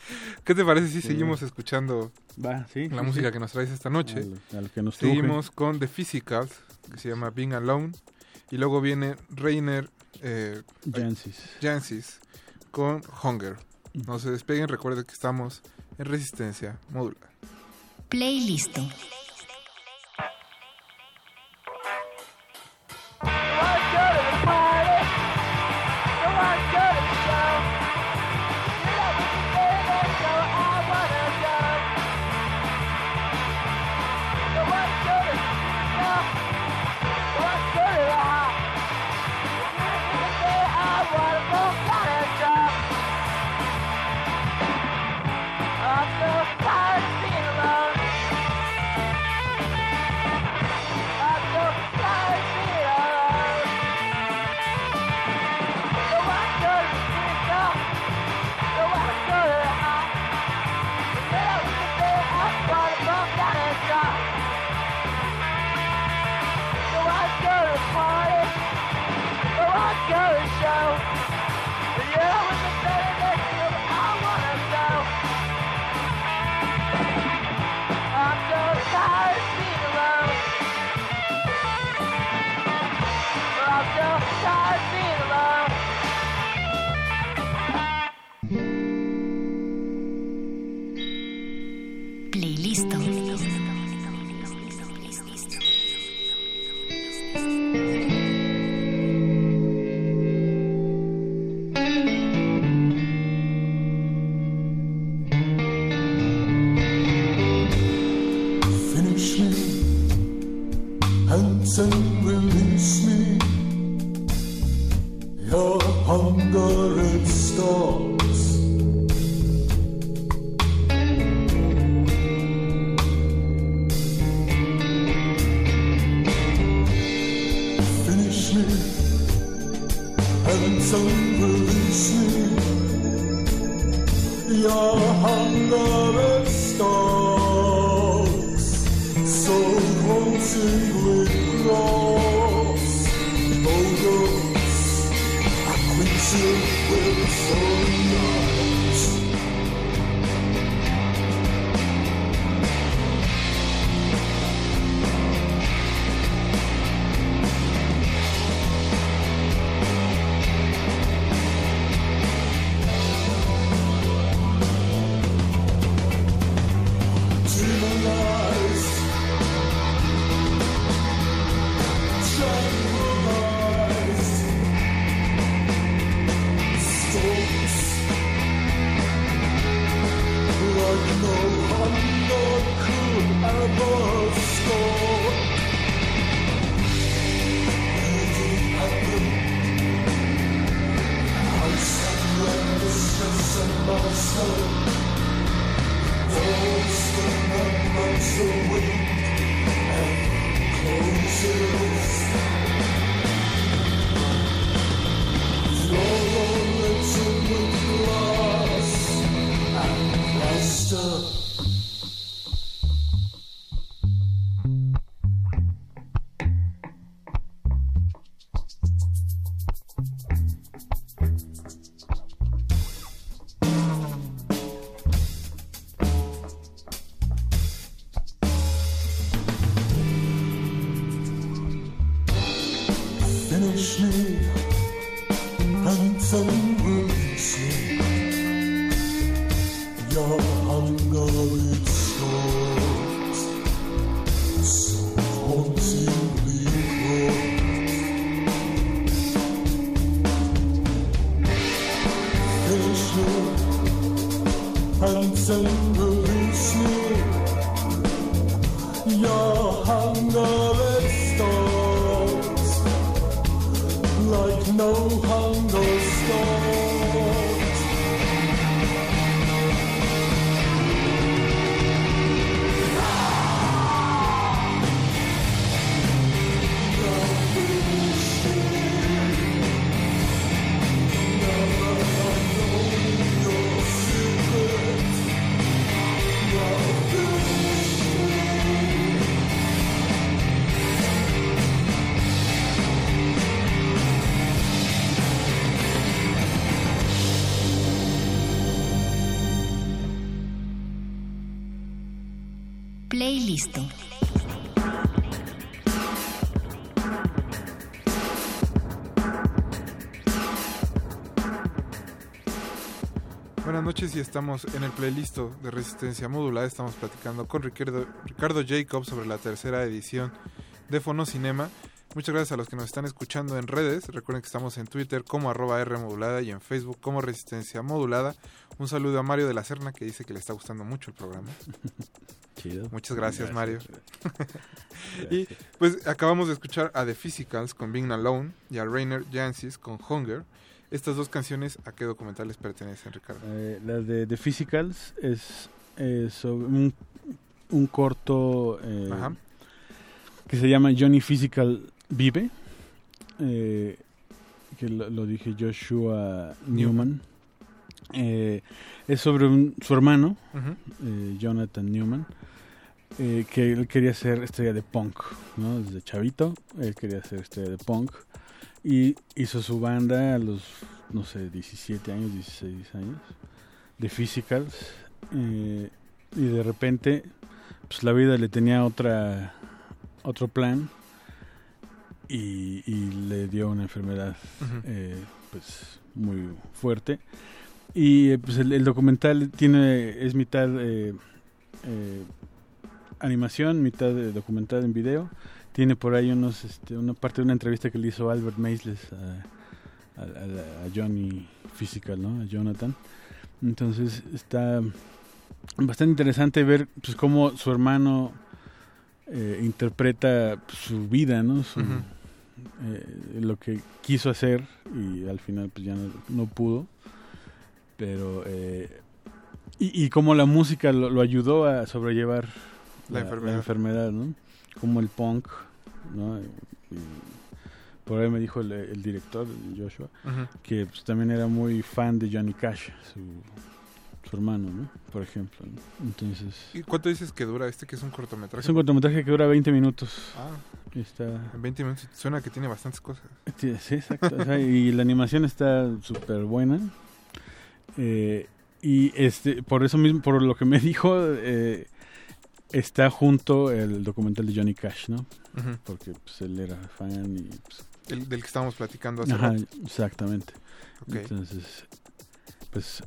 ¿Qué te parece si
Sí.
seguimos escuchando
sí,
la
sí,
música que nos traes esta noche?
Que nos truje.
Seguimos con The Physicals, que se llama Being Alone. Y luego viene Rainer eh,
Jansis.
Jansis con Hunger. No se despeguen, recuerden que estamos en resistencia modular.
Playlist.
Hunger it stops.
Noches y estamos en el playlist de Resistencia Modulada. Estamos platicando con Ricardo, Ricardo Jacob sobre la tercera edición de Fonocinema. Muchas gracias a los que nos están escuchando en redes. Recuerden que estamos en Twitter como arroba R modulada y en Facebook como Resistencia Modulada. Un saludo a Mario de la Serna que dice que le está gustando mucho el programa. [LAUGHS]
Chido.
Muchas gracias, Mario. [LAUGHS]
Gracias.
y pues acabamos de escuchar a The Physicals con Being Alone y a Rainer Jansis con Hunger. Estas dos canciones, ¿a qué documental les pertenecen, Ricardo?
Eh, la de The Physicals es eh, sobre un, un corto eh,
Ajá.
que se llama Johnny Physical Vive, eh, que lo, lo dije Joshua Newman. Es sobre un- su hermano, Jonathan Newman, que él quería ser estrella de punk, ¿no? Desde chavito, él quería ser estrella de punk. Y hizo su banda a los, no sé, 17 años, 16 años, de Physicals. eh, y de repente, pues la vida le tenía otra, otro plan y, y le dio una enfermedad eh, pues muy fuerte. Y eh, pues el, el documental tiene, es mitad eh, eh, animación, mitad documental en video. Tiene por ahí unos, este, una parte de una entrevista que le hizo Albert Maisles a, a- a- a Johnny Physical, ¿no? A Jonathan. Entonces está bastante interesante ver pues cómo su hermano eh, interpreta su vida, ¿no? Su- eh, lo que quiso hacer y al final pues ya no, no pudo. Pero eh, y, y cómo la música lo, lo ayudó a sobrellevar
La enfermedad.
enfermedad, ¿no? Como el punk, ¿no? Y por ahí me dijo el, el director, Joshua, que pues, también era muy fan de Johnny Cash, su, su hermano, ¿no? Por ejemplo. ¿no? Entonces,
¿Y cuánto dices que dura este que es un cortometraje?
es un cortometraje que dura 20 minutos.
Ah,
Está,
en 20 minutos suena que tiene bastantes cosas.
Sí, sí, exacto. o sea, y la animación está súper buena. Eh, y este, por eso mismo, por lo que me dijo, eh, está junto el documental de Johnny Cash, ¿no? Porque pues, él era fan y... pues,
El del que estábamos platicando hace
Ajá,
rato.
exactamente.
Ok.
Entonces, pues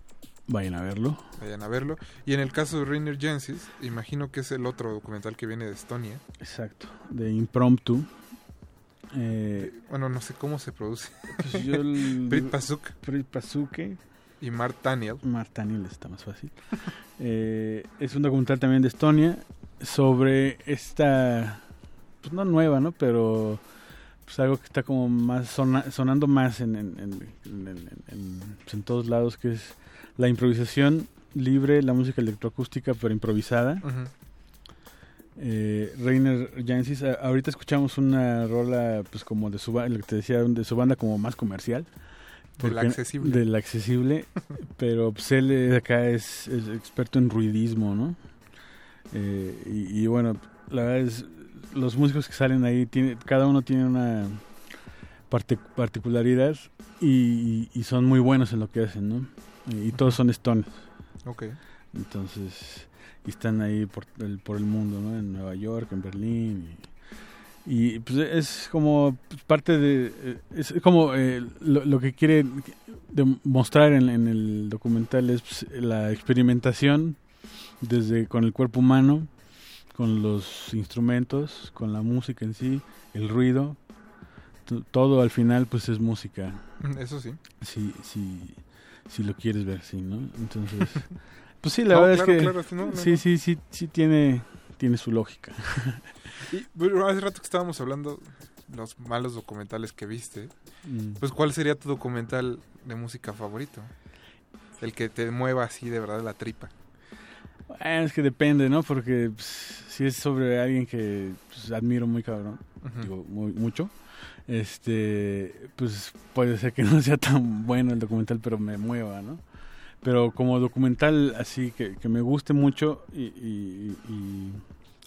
vayan a verlo.
Vayan a verlo. Y en el caso de Rainer Jensis, imagino que es el otro documental que viene de Estonia.
Exacto. De Impromptu. Eh,
Bueno, no sé cómo se produce.
pues yo [LAUGHS] el-
Brit Pasuk
Brit Pasuke.
Y Mart Daniel.
Martaniel está más fácil. [LAUGHS] Eh, es un documental también de Estonia sobre esta, pues no nueva, ¿no? Pero pues algo que está como más sona- sonando más en, en, en- en- en- en- pues, en todos lados, que es la improvisación libre, la música electroacústica pero improvisada.
Ujú.
Eh, Rainer Jansis, ahorita escuchamos una rola pues como de su lo que te decía de su banda como más comercial
Del accesible.
del accesible [LAUGHS] pero pues él acá es, es experto en ruidismo no Eh, y, y bueno la verdad es los músicos que salen ahí tiene, cada uno tiene una parte, particularidad y, y son muy buenos en lo que hacen no y todos son stones
Ok.
entonces, y están ahí por el, por el mundo, ¿no? En Nueva York, en Berlín. Y, y, pues es como pues, parte de. eh, Es como eh, lo, lo que quiere demostrar en, en el documental es pues, la experimentación desde con el cuerpo humano, con los instrumentos, con la música en sí, el ruido. Todo al final, pues es música. [LAUGHS]
Eso sí.
Si, si, si lo quieres ver así, ¿no? Entonces, [LAUGHS] pues sí, la
No,
verdad
claro,
es que
claro, no, no,
sí, sí, sí, sí tiene, tiene su lógica.
Y bueno, hace rato que estábamos hablando los malos documentales que viste.
Mm.
Pues, ¿cuál sería tu documental de música favorito? El que te mueva así de verdad la tripa.
Bueno, es que depende, ¿no? Porque pues, si es sobre alguien que pues, admiro muy cabrón, digo, muy, mucho, este, pues puede ser que [LAUGHS] no sea tan bueno el documental, pero me mueva, ¿no? Pero como documental así que, que me guste mucho y, y- y,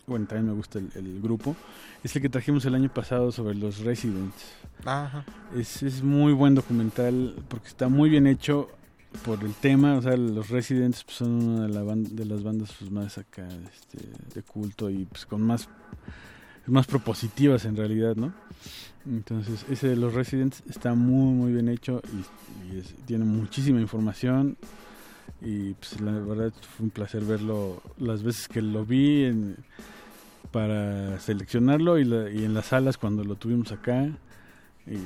bueno, también me gusta el, el grupo, es el que trajimos el año pasado sobre los Residents.
Ajá.
Es, es muy buen documental porque está muy bien hecho por el tema, o sea, los Residents pues, son una de, la ban- de las bandas pues, más acá este, de culto y pues con más más propositivas en realidad, ¿no? Entonces, ese de los Residents está muy muy bien hecho y, y es- tiene muchísima información. Y pues la verdad fue un placer verlo las veces que lo vi en- para seleccionarlo y, la- y en las salas cuando lo tuvimos acá. Y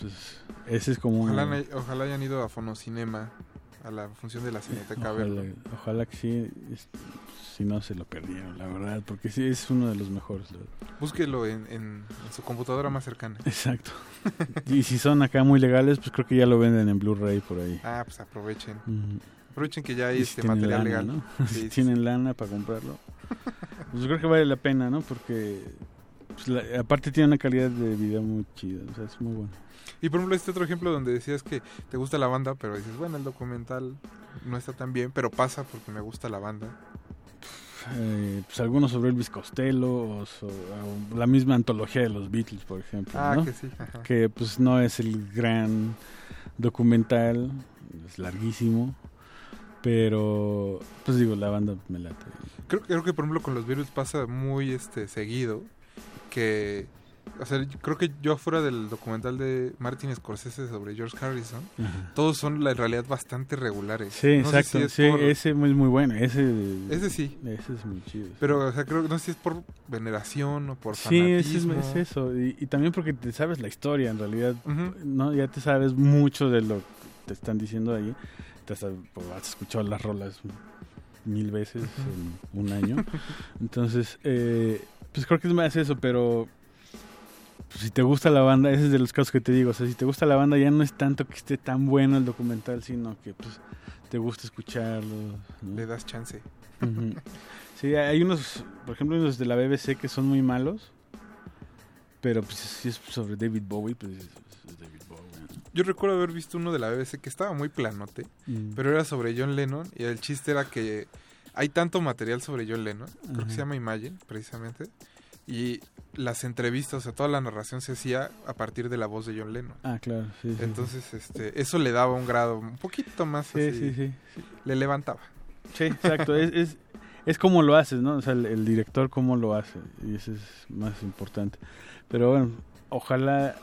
pues ese es como
Ojalá, ojalá hayan ido a Fonocinema, a la función de la Cineteca a
Ojalá, que sí, si no se lo perdieron, la verdad, porque sí es uno de los mejores.
Búsquelo en, en- en su computadora más cercana.
Exacto. [LAUGHS] y si son acá muy legales, pues creo que ya lo venden en Blu-ray por ahí.
Ah, pues aprovechen. Aprovechen que ya hay
si
este material
lana,
legal.
¿no? [LAUGHS]
Sí,
si
sí,
tienen lana para comprarlo. Pues creo que vale la pena, ¿no? Porque pues, la- aparte tiene una calidad de video muy chida, o sea, es muy bueno.
Y por ejemplo, este otro ejemplo donde decías que te gusta la banda, pero dices, bueno, el documental no está tan bien, pero pasa porque me gusta la banda.
Eh, pues algunos sobre Elvis Costello o, la misma antología de los Beatles, por ejemplo.
Ah,
¿no?
que sí, ajá.
Que pues no es el gran documental, es larguísimo, pero pues digo, la banda me late.
Creo, creo que por ejemplo con los virus pasa muy este seguido que o sea, creo que yo fuera del documental de Martin Scorsese sobre George Harrison,
Ajá.
todos son la- en realidad bastante regulares.
Sí,
No
exacto.
si es
sí,
por-
ese es muy, muy bueno. Ese,
Ese sí.
Ese es muy chido.
Pero, o sea, creo que no sé si es por veneración o por
Sí, es-
fanatismo.
es eso. Y, y también porque te sabes la historia, en realidad. No Ya te sabes mucho de lo que te están diciendo ahí. Te has, pues, has escuchado las rolas mil veces en un año. [LAUGHS] Entonces, eh, pues creo que es más eso, pero pues, si te gusta la banda, ese es de los casos que te digo. O sea, si te gusta la banda, ya no es tanto que esté tan bueno el documental, sino que pues te gusta escucharlo. ¿no?
Le das chance.
Ujú. Sí, hay unos, por ejemplo, unos de la BBC que son muy malos, pero pues si es sobre David Bowie, pues es, es David Bowie. ¿no?
Yo recuerdo haber visto uno de la BBC que estaba muy planote,
Mm.
pero era sobre John Lennon y el chiste era que hay tanto material sobre John Lennon, creo que se llama Imagine, precisamente, y las entrevistas, o sea, toda la narración se hacía a partir de la voz de John Lennon.
Ah, claro, sí, sí.
Entonces, este, eso le daba un grado un poquito más
Sí,
así,
sí, sí, sí.
le levantaba.
Sí, exacto. es, es, es como lo haces, ¿no? O sea, el, el director cómo lo hace. Y eso es más importante. Pero bueno, ojalá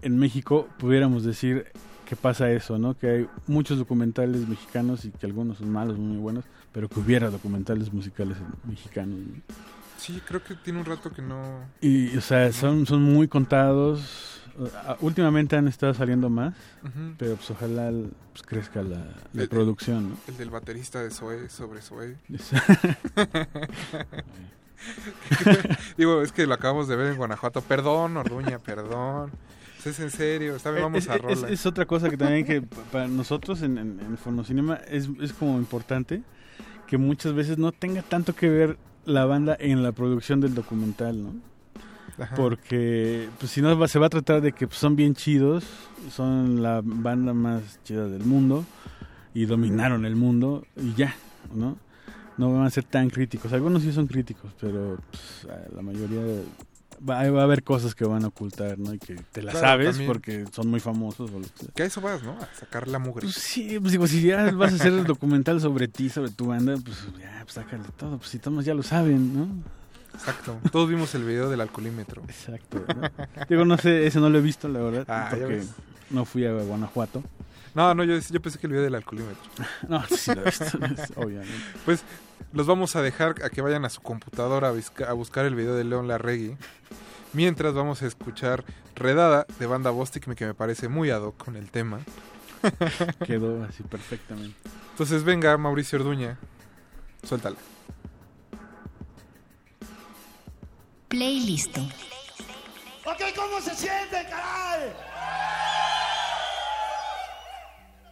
en México pudiéramos decir que pasa eso, ¿no? Que hay muchos documentales mexicanos y que algunos son malos, muy buenos, pero que hubiera documentales musicales mexicanos. ¿no?
Sí, creo que tiene un rato que no...
Y, o sea, son, son muy contados. Últimamente han estado saliendo más, pero pues ojalá pues, crezca la, la
El-
producción, ¿no?
El del baterista de Zoe sobre Zoe. [LAUGHS] [LAUGHS] Digo, es que lo acabamos de ver en Guanajuato. Perdón, Orduña, perdón. Es en serio, está bien, vamos
es,
a rola.
es otra cosa que también que pa- para nosotros en, en, en Fonocinema es, es como importante que muchas veces no tenga tanto que ver la banda en la producción del documental, ¿no?
Ajá.
Porque pues, si no se va a tratar de que pues, son bien chidos, son la banda más chida del mundo y dominaron el mundo y ya, ¿no? No van a ser tan críticos. Algunos sí son críticos, pero pues, la mayoría va, a haber cosas que van a ocultar, ¿no? Y que te las
Claro,
sabes
también.
porque son muy famosos. O lo que sea.
Que a eso vas, ¿no? A sacar la mugre.
Pues sí, pues digo, si ya vas a hacer el documental sobre ti, sobre tu banda, pues ya, pues sácale todo. Pues si todos ya lo saben, ¿no?
Exacto. Todos vimos el video del alcoholímetro.
Exacto. ¿no? Digo, no sé, ese no lo he visto, la verdad,
Ah,
porque no fui a Guanajuato.
No, no, yo, yo pensé que el video del alcoholímetro. [LAUGHS]
No, sí lo he visto, obviamente.
Pues los vamos a dejar a que vayan a su computadora a, busca- a buscar el video de León Larregui. Mientras vamos a escuchar Redada de banda Bostic, que me parece muy ad hoc con el tema. [LAUGHS]
Quedó así perfectamente.
Entonces venga, Mauricio Orduña, suéltala.
Playlist.
Ok, ¿cómo se siente, caray?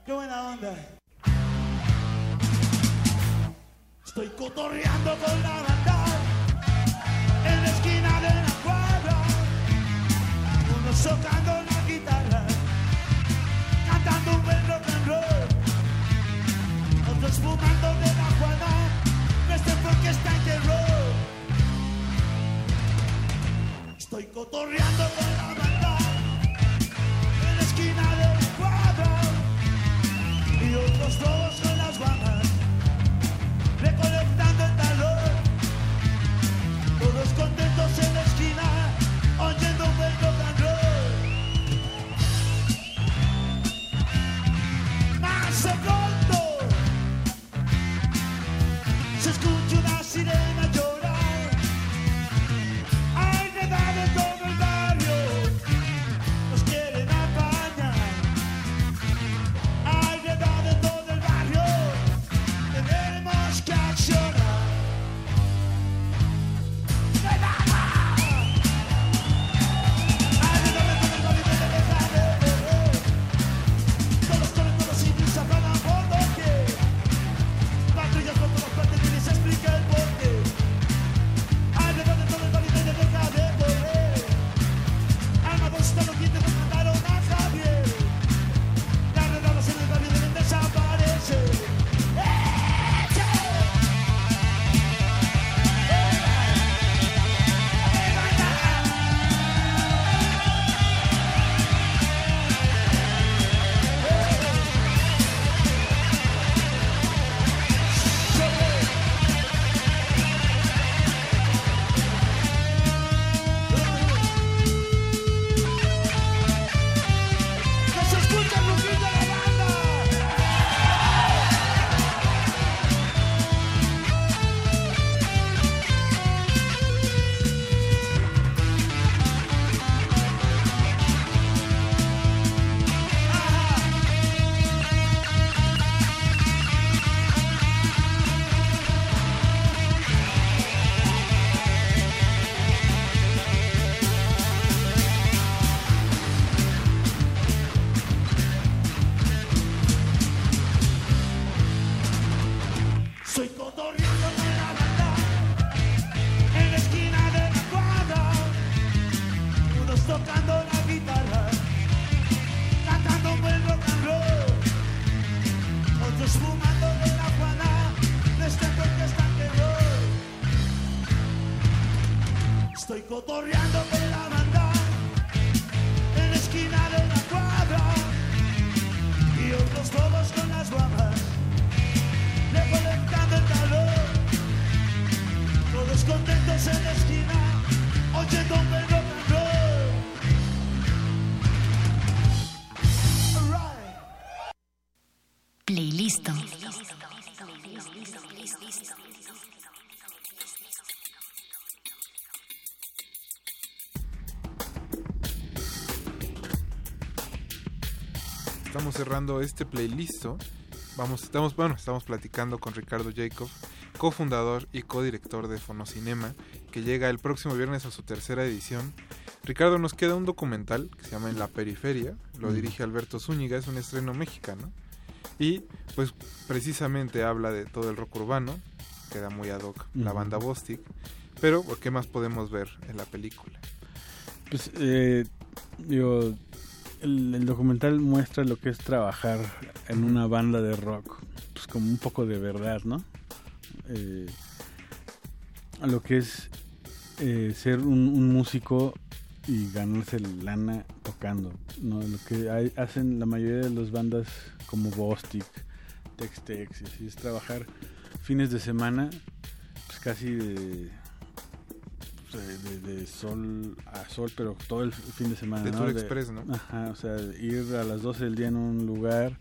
Qué buena onda. Estoy cotorreando con la banda en la esquina de la cuadra. Unos tocando la guitarra, cantando un buen rock and roll. Otros fumando de la juana, no sé está en roll. Estoy cotorreando con la banda Cotorreando de la banda en la esquina de la cuadra, unos tocando la guitarra, cantando buen roncalro, otros fumando de la juana, de este torquesta que rojo.
Estoy cotorreando de la banda en la esquina de la cuadra y otros todos. En la esquina, oyendo un buen rock and roll. Alright.
Playlisto.
Estamos cerrando este playlist. Vamos, estamos, bueno, estamos platicando con Ricardo Jacob, cofundador y codirector de Fonocinema, que llega el próximo viernes a su tercera edición. Ricardo, nos queda un documental que se llama En la Periferia, lo dirige Alberto Zúñiga, es un estreno mexicano. Y pues precisamente habla de todo el rock urbano, queda muy ad hoc la banda Bostic. Pero, ¿qué más podemos ver en la película?
Pues, eh, digo, el, el documental muestra lo que es trabajar en una banda de rock, pues como un poco de verdad, ¿no? Eh, a lo que es eh, ser un, un músico y ganarse lana tocando, ¿no? Lo que hay- hacen la mayoría de las bandas como Bostic, Tex Tex, y así es trabajar fines de semana, pues casi de, de- de sol a sol, pero todo el fin de semana.
De
¿no?
Tour Express, ¿no?
Ajá, o sea, ir a las 12 del día en un lugar,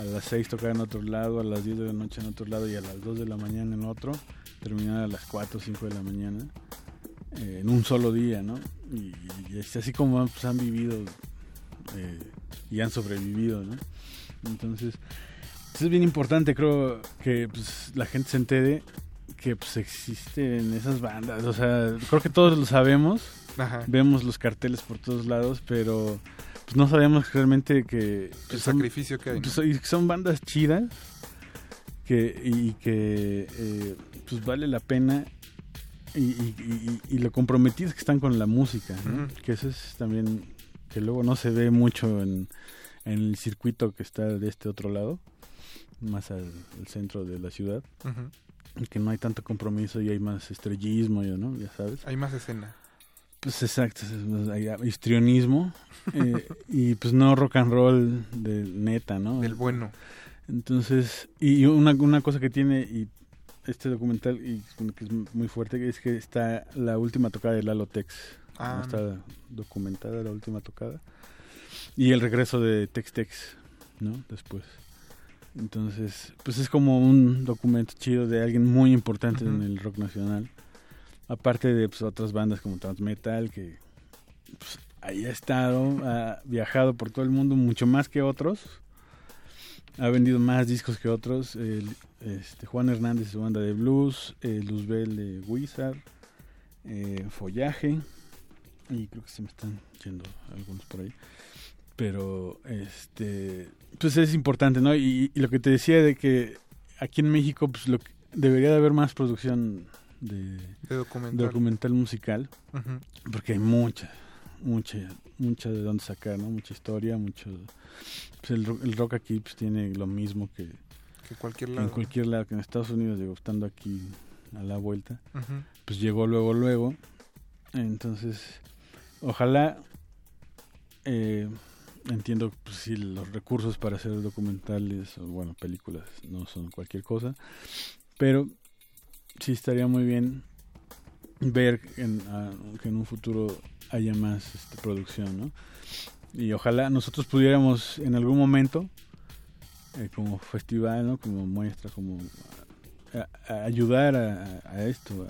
a las 6 tocar en otro lado, a las 10 de la noche en otro lado y a las 2 de la mañana en otro, terminar a las 4 o 5 de la mañana, eh, en un solo día, ¿no? Y, y es así como pues, han vivido eh, y han sobrevivido, ¿no? Entonces, pues, es bien importante, creo, que pues, la gente se entere que pues existen esas bandas, o sea, creo que todos lo sabemos,
Ajá.
vemos los carteles por todos lados, pero pues no sabemos realmente que
El
son-
sacrificio que hay, ¿no?
pues, son bandas chidas que y que eh, pues vale la pena y, y- y- y lo comprometidos que están con la música, que eso es también que luego no se ve mucho en, en el circuito que está de este otro lado, más al, al centro de la ciudad,
Ujú.
que no hay tanto compromiso y hay más estrellismo, ya, ¿no? Ya sabes.
Hay más escena.
Pues exacto, histrionismo [LAUGHS] eh, y pues no rock and roll de neta, ¿no?
Del bueno.
Entonces, y una, una cosa que tiene y este documental y que es muy fuerte es que está la última tocada de Lalo Tex.
Ah.
¿no? Está documentada la última tocada. Y el regreso de Tex Tex, ¿no? Después. Entonces, pues es como un documento chido de alguien muy importante en el rock nacional. Aparte de pues, otras bandas como Transmetal, que pues, ahí ha estado, ha viajado por todo el mundo mucho más que otros. Ha vendido más discos que otros. Este, Juan Hernández y su banda de blues, Luzbel de Wizard, eh, Follaje, y creo que se me están yendo algunos por ahí. Pero, este, pues es importante, ¿no? Y, y lo que te decía de que aquí en México, pues lo que- debería de haber más producción de,
De documental.
documental musical, porque hay mucha, mucha, mucha de dónde sacar, ¿no? Mucha historia, mucho... Pues el, el rock aquí pues tiene lo mismo que,
Que cualquier
que
lado.
en cualquier lado, que en Estados Unidos, digo, estando aquí a la vuelta, pues llegó luego, luego. Entonces, ojalá, eh, entiendo pues, si los recursos para hacer documentales o, bueno, películas no son cualquier cosa, pero sí estaría muy bien ver en, que en un futuro haya más este, producción, ¿no? Y ojalá nosotros pudiéramos en algún momento, eh, como festival, ¿no? Como muestra, como a- a ayudar a, a esto,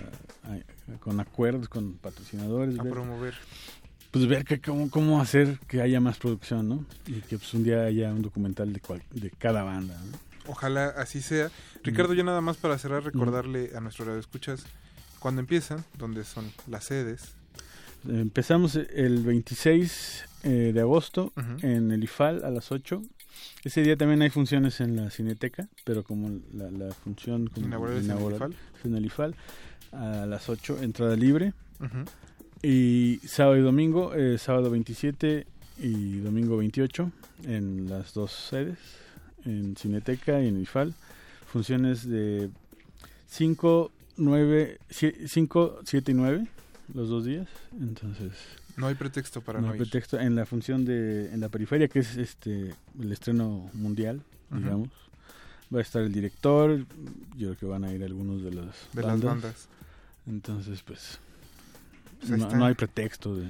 con acuerdos con patrocinadores,
A
ver,
promover.
pues ver que cómo, cómo hacer que haya más producción, ¿no? Y que pues un día haya un documental de, cual- de cada banda, ¿no?
Ojalá así sea. Ricardo, ya nada más para cerrar, recordarle a nuestros radioescuchas cuándo empiezan, dónde son las sedes.
Empezamos el 26 eh, de agosto en el IFAL a las 8. Ese día también hay funciones en la Cineteca, pero como la, la función como
Inaugural en el IFAL.
es en el IFAL, a las 8 entrada libre. Y sábado y domingo, eh, sábado 27 y domingo 28 en las dos sedes, en Cineteca y en IFAL. Funciones de 5, 9, 5, 7 y 9 los dos días, entonces...
No hay pretexto para
no,
no
hay
ir.
pretexto en la función de en la periferia que es este el estreno mundial, digamos. Va a estar el director, yo creo que van a ir algunos de las
De las bandas.
Entonces, pues
Pues
no, no hay pretexto de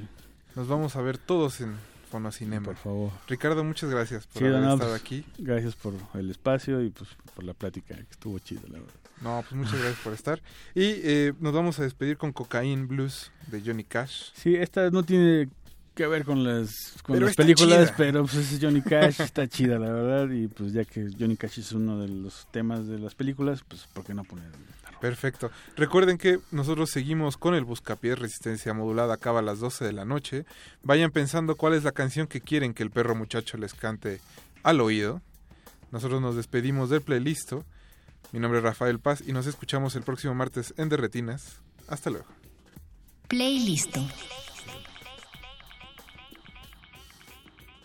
Nos vamos a ver todos en Fonocinema.
Por favor.
Ricardo, muchas gracias por
Sí,
haber
no,
estado
pues,
aquí.
Gracias por el espacio y pues por la plática, que estuvo chido, la verdad.
No, pues muchas gracias por estar. Y eh, nos vamos a despedir con Cocaine Blues de Johnny Cash.
Sí, esta no tiene que ver con las con
Pero
las películas,
chida.
pero pues es Johnny Cash, [LAUGHS] está chida la verdad y pues ya que Johnny Cash es uno de los temas de las películas, pues ¿por qué no poner?
Perfecto. Recuerden que nosotros seguimos con el Buscapiés Resistencia Modulada, acaba a las 12 de la noche. Vayan pensando cuál es la canción que quieren que el perro muchacho les cante al oído. Nosotros nos despedimos del playlist. Mi nombre es Rafael Paz y nos escuchamos el próximo martes en Derretinas. Hasta luego.
Playlist.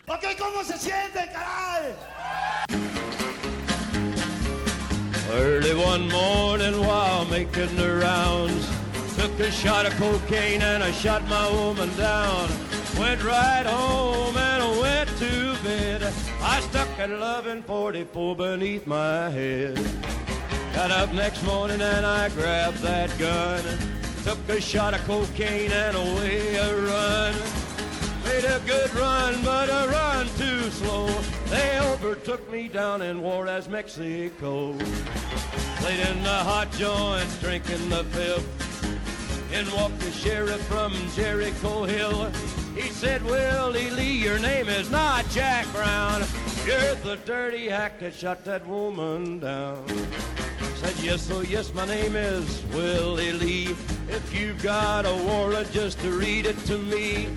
Ok, ¿cómo se siente, caray?
Early one morning while making the rounds, took a shot of cocaine and I shot my woman down. Went right home and I went to bed. I stuck a loving 44 beneath my head. Got up next morning and I grabbed that gun. Took a shot of cocaine and away I run. Made a good run, but a run too slow. They overtook me down in Juarez, Mexico. Played in the hot joints, drinking the fifth. In walked the sheriff from Jericho Hill. He said, Willie Lee, your name is not Jack Brown. You're the dirty hack that shot that woman down. Said, yes, oh yes, my name is Willie Lee. If you've got a warrant, just to read it to me.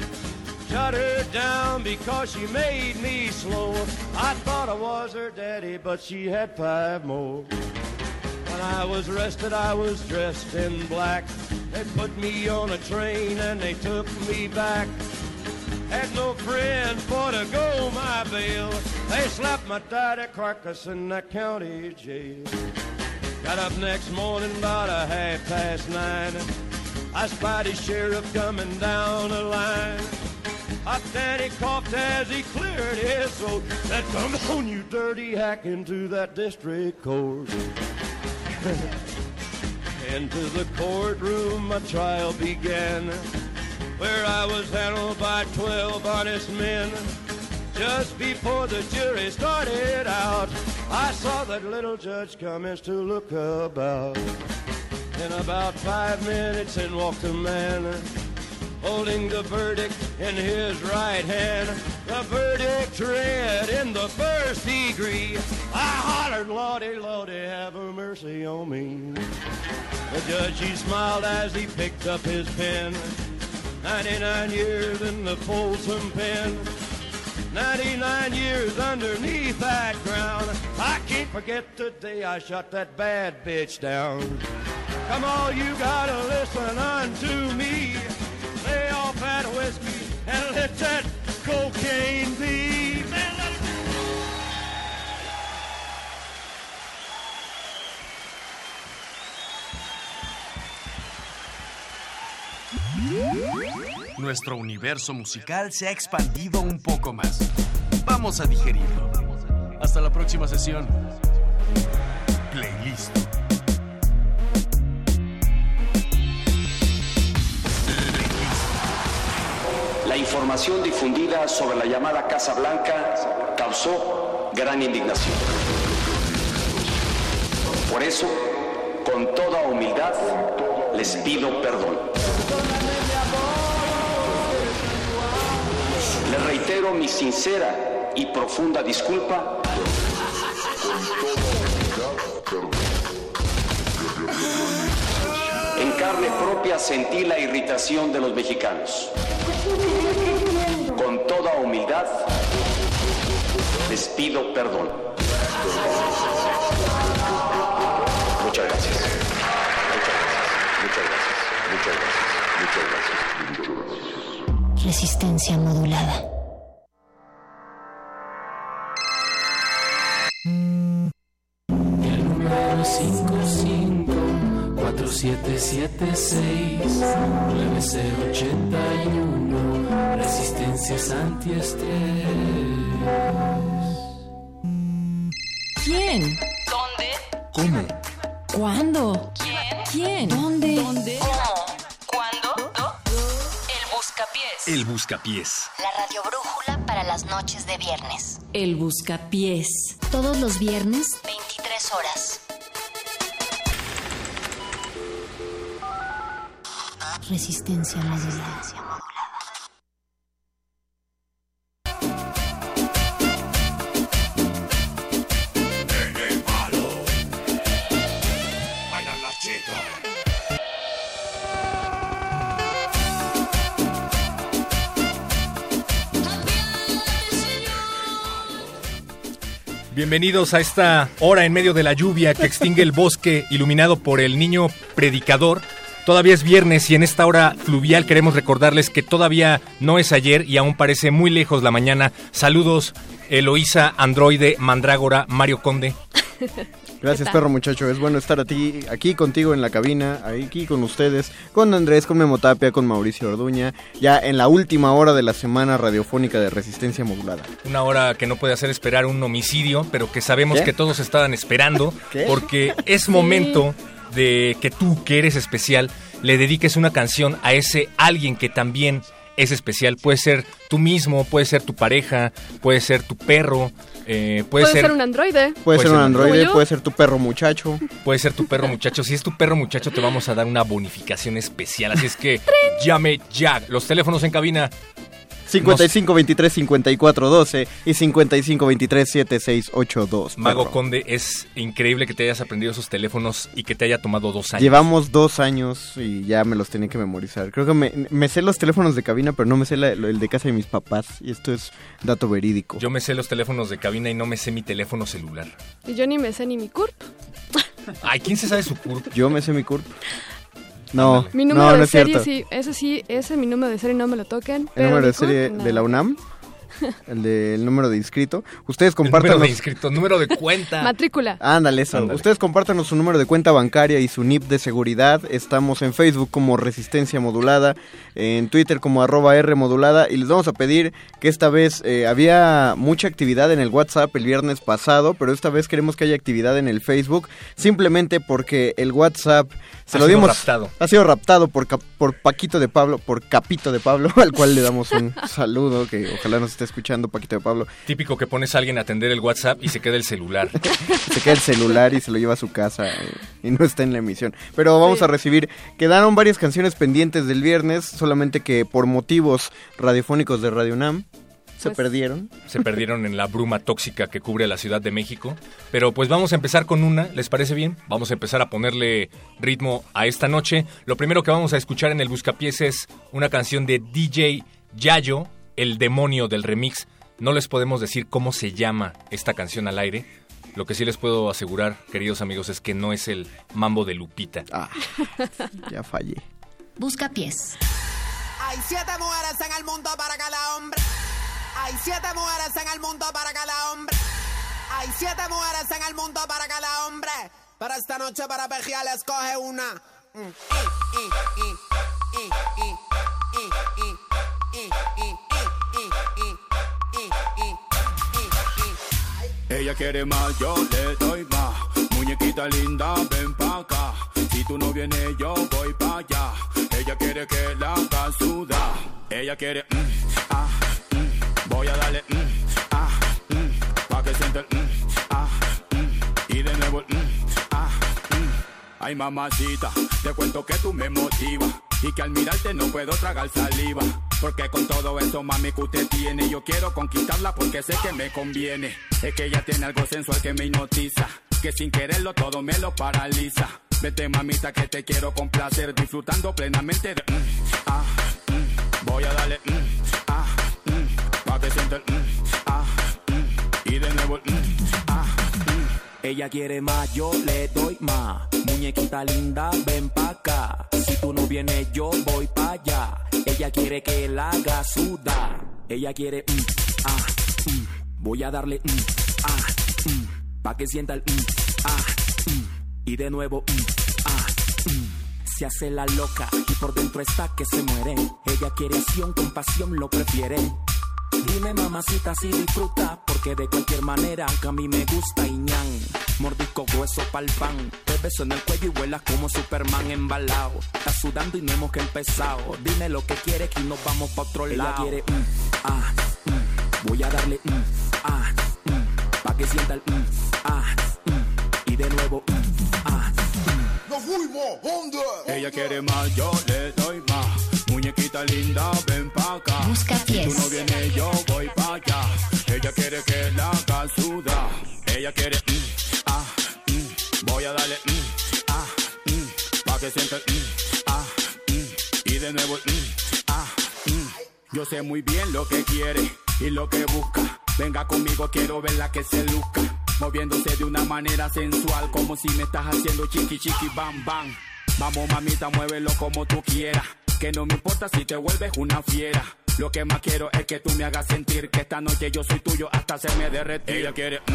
Shut her down because she made me slow. I thought I was her daddy, but she had five more. When I was arrested, I was dressed in black. They put me on a train and they took me back. Had no friend for to go my bail. They slapped my daddy carcass in that county jail. Got up next morning about a half past nine. I spied a sheriff coming down the line. Hot Danny coughed as he cleared his throat. Said, come on, you dirty hack, into that district court. [LAUGHS] Into the courtroom, my trial began, where I was handled by 12 honest men. Just before the jury started out, I saw that little judge commence to look about. In about five minutes, in walked a man holding the verdict in his right hand. The verdict read in the first degree. I hollered, Lordy, Lordy, have mercy on me. The judge, he smiled as he picked up his pen. 99 years in the Folsom pen. 99 years underneath that ground. I can't forget the day I shot that bad bitch down. Come on, you gotta listen unto me.
Nuestro universo musical se ha expandido un poco más. Vamos a digerirlo. Hasta la próxima sesión.
Información difundida sobre la llamada Casa Blanca causó gran indignación. Por eso, con toda humildad, les pido perdón. Les reitero mi sincera y profunda disculpa. En carne propia sentí la irritación de los mexicanos. Con toda humildad, les pido perdón. Muchas gracias. Muchas gracias. Muchas gracias. Muchas gracias. Muchas gracias.
Resistencia modulada.
976-9081 Resistencias antiestrés.
¿Quién?
¿Dónde?
¿Cómo?
¿Cuándo?
¿Quién?
¿Quién? ¿Dónde?
¿Dónde? ¿Cómo? ¿Cuándo? ¿Dó? El Buscapiés.
El Buscapiés.
La radio brújula para las noches de viernes.
El Buscapiés.
Todos los viernes. 23 horas Resistencia modulada.
Bienvenidos a esta hora en medio de la lluvia que extingue el bosque iluminado por el niño predicador. Todavía es viernes y en esta hora fluvial queremos recordarles que todavía no es ayer y aún parece muy lejos la mañana. Saludos, Eloísa, Androide, Mandrágora, Mario Conde. [LAUGHS]
Gracias, perro muchacho. Es bueno estar a ti, aquí contigo en la cabina, aquí con ustedes, con Andrés, con Memotapia, con Mauricio Orduña, ya en la última hora de la semana radiofónica de Resistencia Modulada.
Una hora que no puede hacer esperar un homicidio, pero que sabemos
¿Qué?
que todos estaban esperando, [LAUGHS]
¿Qué?
porque es [LAUGHS] momento de que tú, que eres especial, le dediques una canción a ese alguien que también es especial. Puede ser tú mismo, puede ser tu pareja, puede ser tu perro, eh, puede,
Puede ser un androide.
Puede, ser un
¿Como
androide, puede ser tu perro muchacho.
Puede ser tu perro muchacho. Si es tu perro muchacho, te vamos a dar una bonificación especial. Así es que llame ya. Los teléfonos en cabina.
55 23 54 12 y 55 23 7682.
Mago
perro.
Conde, es increíble que te hayas aprendido esos teléfonos y que te haya tomado dos años.
Llevamos dos años y ya me los tenía que memorizar. Creo que me, me sé los teléfonos de cabina, pero no me sé la- el de casa de mis papás. Y esto es dato verídico.
Yo me sé los teléfonos de cabina y no me sé mi teléfono celular.
Y yo ni me sé ni mi CURP.
Ay, ¿quién se sabe su CURP?
Yo me sé mi CURP. No,
Mi número
no,
de
es
serie,
cierto.
sí, ese sí, ese es mi número de serie, no me lo toquen.
El
pero
número de serie de la. UNAM, [LAUGHS] el del número de inscrito. Ustedes
El
compartan
número de inscrito, número de cuenta. [LAUGHS]
Matrícula.
Ándale, eso.
Ándale.
Ustedes compártanos su número de cuenta bancaria y su NIP de seguridad. Estamos en Facebook como Resistencia Modulada, en Twitter como arroba R Modulada y les vamos a pedir que esta vez eh, había mucha actividad en el WhatsApp el viernes pasado, pero esta vez queremos que haya actividad en el Facebook, simplemente porque el WhatsApp se
Ha
lo
sido
dimos
raptado.
ha sido raptado por por Paquito de Pablo, por Capito de Pablo, [LAUGHS] al cual le damos un [LAUGHS] saludo que ojalá nos esté escuchando Paquito de Pablo.
Típico que pones a alguien a atender el WhatsApp y se queda el celular. [LAUGHS]
se queda el celular y se lo lleva a su casa eh, y no está en la emisión. Pero vamos a recibir, quedaron varias canciones pendientes del viernes, solamente que por motivos radiofónicos de Radio UNAM se
Pues-
perdieron.
Se perdieron en la bruma tóxica que cubre la Ciudad de México. Pero pues vamos a empezar con una, ¿les parece bien? Vamos a empezar a ponerle ritmo a esta noche. Lo primero que vamos a escuchar en el Buscapiés es una canción de DJ Yayo, el demonio del remix. No les podemos decir cómo se llama esta canción al aire. Lo que sí les puedo asegurar, queridos amigos, es que no es el mambo de Lupita.
Ah, ya fallé.
Busca pies.
Hay siete mujeres en el mundo para cada hombre. Hay siete mujeres en el mundo para cada hombre. Hay siete mujeres en el mundo para cada hombre. Para esta noche, para Pejial, escoge una.
Ella quiere más, yo le doy más. Muñequita linda, ven pa' acá. Si tú no vienes, yo voy pa' allá. Ella quiere que la haga. Ella quiere, mm, ah voy a darle, mm, ah, mm, pa' que sienta el, mm, ah, mm. y de nuevo el, mm, ah, mm. Ay, mamacita, te cuento que tú me motivas. Y que al mirarte no puedo tragar saliva. Porque con todo eso, mami, que usted tiene, yo quiero conquistarla porque sé que me conviene. Es que ella tiene algo sensual que me hipnotiza. Que sin quererlo todo me lo paraliza. Vete, mamita, que te quiero complacer. Disfrutando plenamente de. mm, ah, mm. voy a darle. mm, el. mm, ah, mm. y de nuevo el. mm, ah, mm.
Ella quiere más, yo le doy más. Muñequita linda, ven pa' acá. Si tú no vienes, yo voy pa' allá. Ella quiere que la haga sudar. Ella quiere, mm, ah, mm. voy a darle, ah, pa' que sienta el, ah, y de nuevo, ah, se hace la loca y por dentro está que se muere. Ella quiere acción, con pasión lo prefiere. Dime mamacita si disfruta, porque de cualquier manera que a mí me gusta y ñan. Mordisco hueso pa'l pan, te beso en el cuello y vuelas como Superman embalado. Estás sudando y no hemos que empezado. Dime lo que quieres que nos vamos pa' otro lado. Ella quiere, mm, ah, mm, voy a darle, mm, ah, mm, pa' que sienta el, mm, ah, mm, y de nuevo, mm, ah,
¡Nos fuimos! ¿Dónde?
Ella quiere más, yo le doy más. Muñequita linda, ven pa' acá.
Busca
Si tú no vienes, yo voy pa' allá. Ella quiere que la haga sudar. Ella quiere, mm, ah, mm, voy a darle, mm, ah, mm, pa' que sienta el, mm, ah, mm, y de nuevo, ah. Yo sé muy bien lo que quiere y lo que busca. Venga conmigo, quiero verla que se luzca. Moviéndose de una manera sensual, como si me estás haciendo chiqui chiqui bam bam. Vamos mamita, muévelo como tú quieras. Que no me importa si te vuelves una fiera. Lo que más quiero es que tú me hagas sentir que esta noche yo soy tuyo hasta se me derretir. Ella quiere, mm,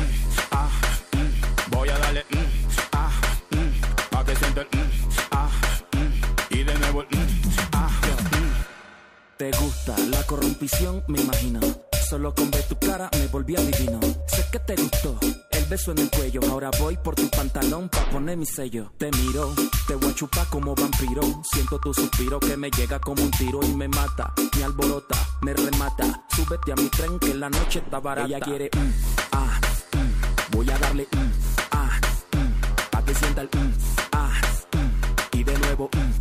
ah, mm, voy a darle, mm, ah, mm, pa' que sienta el, mm, ah, mm, y de nuevo el, mm, ah, mm.
Te gusta la corrompición, me imagino. Solo con ver tu cara me volví adivino. Sé que te gustó el beso en el cuello. Ahora voy por tu pantalón pa' poner mi sello. Te miro, te voy a chupar como vampiro. Siento tu suspiro que me llega como un tiro y me mata. Me alborota, me remata. Súbete a mi tren que la noche está barata. Ella quiere, mm, ah, mm, voy a darle, mm, ah, mm, pa' que sienta el, mm, ah, mm, y de nuevo, mm,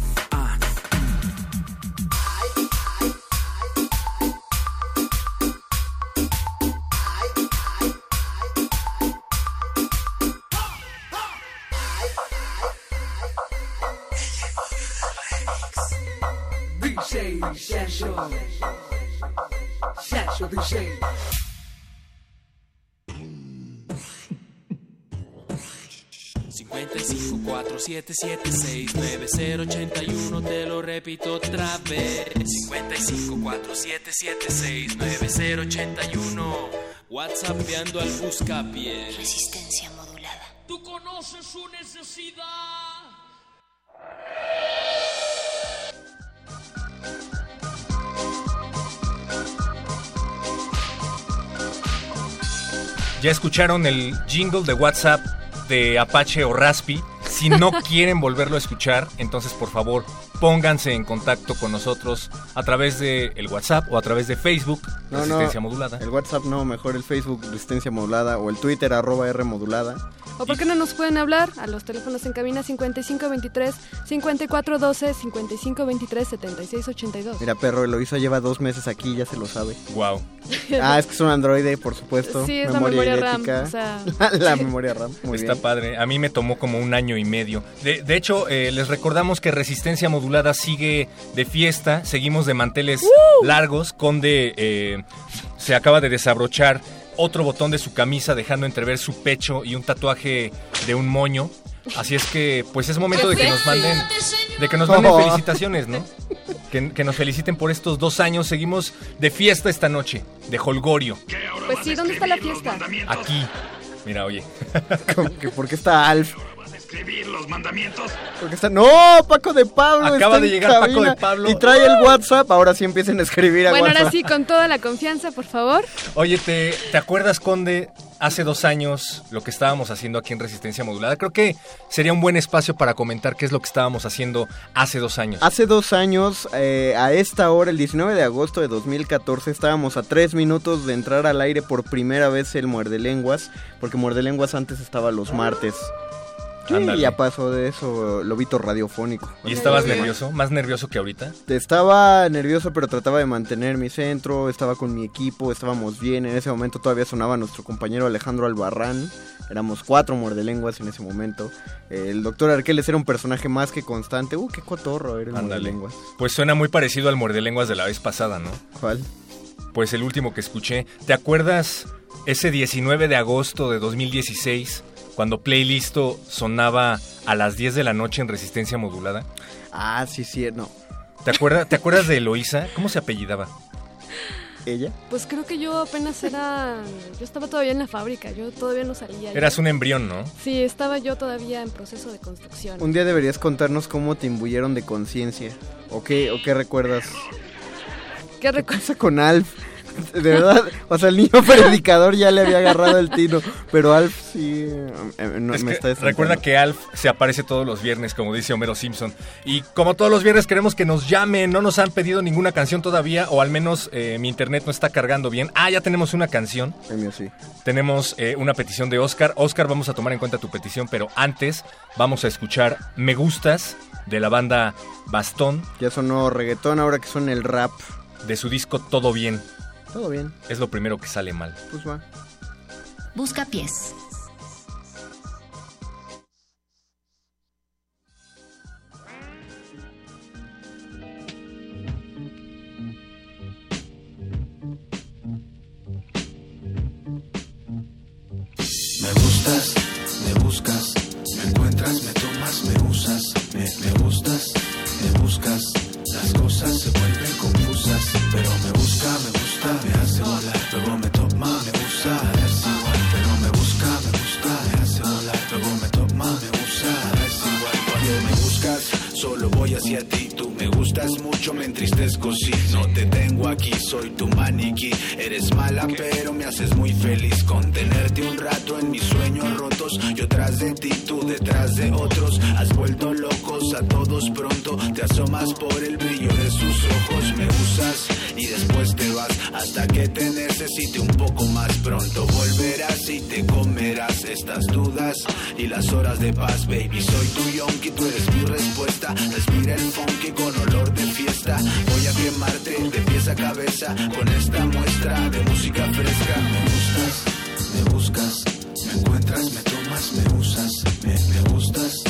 cero ochenta y uno te lo repito otra vez. 55 4 7 7 6 9 0 81 WhatsAppeando al buscapié
Resistencia modulada.
Tú conoces su necesidad
Ya escucharon el jingle de WhatsApp de Apache o Raspi. Si no [LAUGHS] quieren volverlo a escuchar, entonces por favor pónganse en contacto con nosotros a través de el WhatsApp o a través de Facebook,
No,
Resistencia
no,
Modulada.
El WhatsApp no, mejor el Facebook Resistencia Modulada o el Twitter arroba R Modulada.
¿O por qué no nos pueden hablar? A los teléfonos en cabina 5523 5412 5523 7682.
Mira, perro, Eloisa lleva dos meses aquí, ya se lo sabe.
Wow. [LAUGHS]
Ah, es que es un androide, por supuesto.
Sí, es la memoria RAM,
idéntica.
o sea. [LAUGHS]
la memoria RAM, muy
Está
bien.
padre. A mí me tomó como un año y medio. De, de hecho, eh, les recordamos que Resistencia Modulada sigue de fiesta. Seguimos de manteles largos. Conde eh, se acaba de desabrochar otro botón de su camisa, dejando entrever su pecho y un tatuaje de un moño. Así es que, pues es momento de que nos manden, de que nos manden
Oh.
felicitaciones, ¿no? Que, que nos feliciten por estos dos años. Seguimos de fiesta esta noche, de holgorio.
Pues sí, ¿dónde está la fiesta?
Aquí. Mira, oye. [LAUGHS]
¿Por qué está Alf?
Escribir los mandamientos.
Porque está... ¡No! Paco de Pablo.
Acaba
está
de llegar Paco de Pablo.
Y trae el WhatsApp. Ahora sí empiecen a escribir a
Bueno,
WhatsApp.
ahora sí, con toda la confianza, por favor.
Oye, ¿te, ¿te acuerdas, Conde, hace dos años lo que estábamos haciendo aquí en Resistencia Modulada? Creo que sería un buen espacio para comentar qué es lo que estábamos haciendo hace dos años.
Hace dos años, eh, a esta hora, el 19 de agosto de 2014, estábamos a tres minutos de entrar al aire por primera vez el Muerde Lenguas, porque Muerde Lenguas antes estaba los martes. Sí,
Ándale.
ya pasó de eso, lobito radiofónico.
¿Y estabas nervioso? ¿Más nervioso que ahorita?
Estaba nervioso, pero trataba de mantener mi centro, estaba con mi equipo, estábamos bien. En ese momento todavía sonaba nuestro compañero Alejandro Albarrán. Éramos cuatro muerdelenguas en ese momento. El doctor Arqueles era un personaje más que constante. Uh, qué cotorro era el
Ándale.
muerdelenguas.
Pues suena muy parecido al Mordelenguas de la vez pasada, ¿no?
¿Cuál?
Pues el último que escuché. ¿Te acuerdas ese 19 de agosto de 2016 cuando Playlisto sonaba a las 10 de la noche en Resistencia Modulada?
Ah, sí, sí, no.
¿Te acuerdas, ¿te acuerdas de Eloísa? ¿Cómo se apellidaba?
¿Ella?
Pues creo que yo apenas era... Yo estaba todavía en la fábrica, yo todavía no salía.
Eras un embrión, ¿no?
Sí, estaba yo todavía en proceso de construcción.
Un día deberías contarnos cómo te imbuyeron de conciencia. ¿O qué, ¿O qué recuerdas?
¿Qué recuerdas
con Alf? [LAUGHS] De verdad, o sea, el niño [LAUGHS] predicador ya le había agarrado el tino, pero Alf sí eh, no,
Es
me está
recuerda que Alf se aparece todos los viernes, como dice Homero Simpson. Y como todos los viernes queremos que nos llamen, no nos han pedido ninguna canción todavía, o al menos eh, mi internet no está cargando bien. Ah, ya tenemos una canción.
El mío sí.
Tenemos eh, una petición de Oscar. Oscar, vamos a tomar en cuenta tu petición, pero antes vamos a escuchar Me Gustas de la banda Bastón.
Ya sonó reggaetón, ahora que suena el rap.
De su disco Todo Bien.
Todo bien.
Es lo primero que sale mal.
Pues va.
Busca pies.
Me gustas, gustas mucho, me entristezco si no te tengo aquí. Soy tu maniquí, eres mala, pero me haces muy feliz. Con tenerte un rato en mis sueños rotos. Yo tras de ti, tú detrás de otros. Has vuelto locos a todos pronto. Te asomas por el brillo de sus ojos. Me usas y después te vas. Hasta que te necesite un poco más pronto. Volverás y te comerás estas dudas y las horas de paz, baby. Soy tu yonki, tú eres mi respuesta. Respira el funky con olor Voy a quemarte de pies a cabeza con esta muestra de música fresca. Me gustas, me buscas, me encuentras, me tomas, me usas, me, me gustas,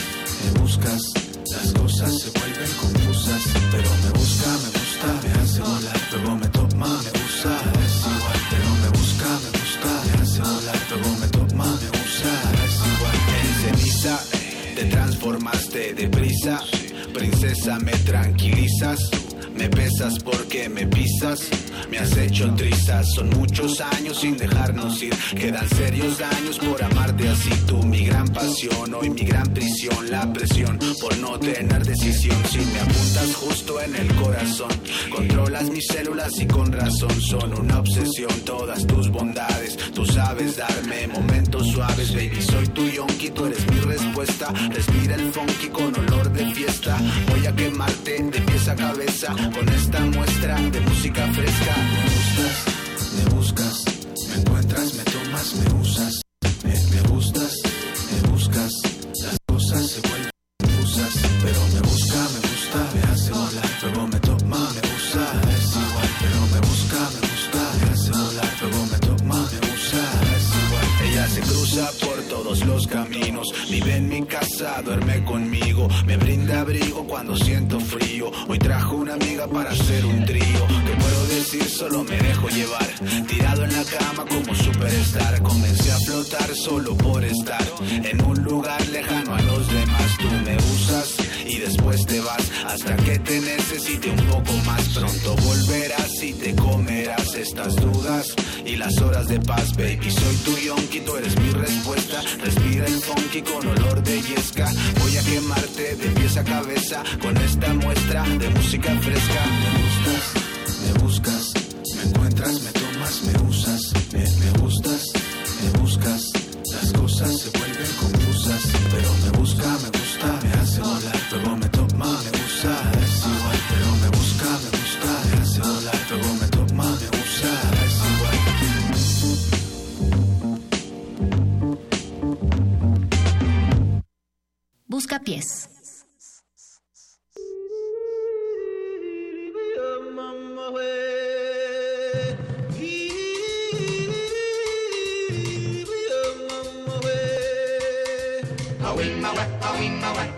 me buscas. Las cosas se vuelven confusas, pero me busca, me gusta, me hace volar. Luego me toma, me usa, es igual. Pero me busca, me gusta, me hace volar. Luego me toma, me usa, es igual. En ceniza te transformaste deprisa, princesa, me tranquilizas. Me besas porque me pisas, me has hecho trizas. Son muchos años sin dejarnos ir. Quedan serios daños por amarte así. Tú, mi gran pasión, hoy mi gran prisión. La presión por no tener decisión. Si me apuntas justo en el corazón, controlas mis células y con razón son una obsesión. Todas tus bondades, tú sabes darme momentos suaves, baby. Soy tu yonki, tú eres mi respuesta. Respira el funky con olor de fiesta. Voy a quemarte de pies a cabeza con esta muestra de música fresca. Me gustas, me buscas, me encuentras, me tomas, me usas, me, gustas, me buscas. Las cosas se vuelven confusas, pero me busca, me gusta, me hace volar. Luego me toma, me usa, es igual. Pero me busca, me gusta, me hace volar. Luego me toma, me usa, es igual. Ella se cruza por todos los caminos, vive en mi casa, duerme conmigo, me brinda abrigo cuando siento frío. Hoy trajo una amiga para hacer un trío. Decir, solo me dejo llevar. Tirado en la cama como superstar. Comencé a flotar solo por estar en un lugar lejano a los demás. Tú me usas y después te vas hasta que te necesite un poco más. Pronto volverás y te comerás estas dudas y las horas de paz, baby. Soy tu yonki, tú eres mi respuesta. Respira el funky con olor de yesca. Voy a quemarte de pies a cabeza con esta muestra de música fresca. Me gustas, me buscas, me encuentras, me tomas, me usas, me, me gustas, me buscas. Las cosas se vuelven confusas, pero me busca, me gusta, me hace volar. Luego me toma, me usa, es igual. Pero me busca, me gusta, me hace volar. Luego me toma, me usa, es igual.
Busca pies.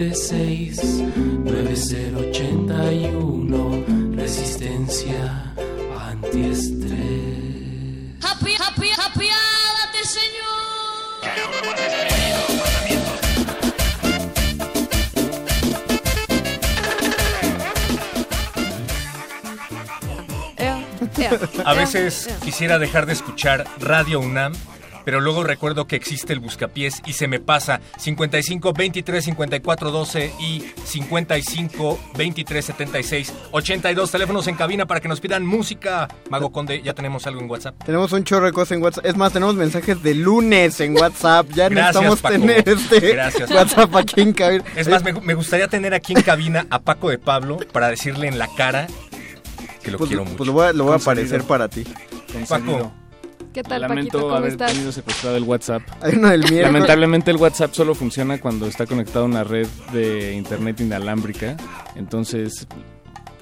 4776 9081 Resistencia antiestrés.
Happy, happy, happy, señor.
A veces quisiera dejar de escuchar Radio UNAM, pero luego recuerdo que existe el buscapiés y se me pasa 55 23 54 12 y 55 23 76 82 teléfonos en cabina para que nos pidan música. Mago Conde, ya tenemos algo en WhatsApp.
Tenemos un chorro de cosas en WhatsApp. Es más, tenemos mensajes de lunes en WhatsApp. Ya
Gracias,
necesitamos
Paco.
tener este
Gracias.
WhatsApp aquí en cabina.
Es más, me, me gustaría tener aquí en cabina a Paco de Pablo para decirle en la cara que lo
Pues,
quiero
pues
mucho.
lo voy a, lo voy a aparecer para ti.
Paco,
¿Qué tal,
Lamento
Paquito? ¿Cómo
haber
estás?
tenido secuestrado el WhatsApp. [LAUGHS] Lamentablemente el WhatsApp solo funciona cuando está conectado a una red de internet inalámbrica. Entonces,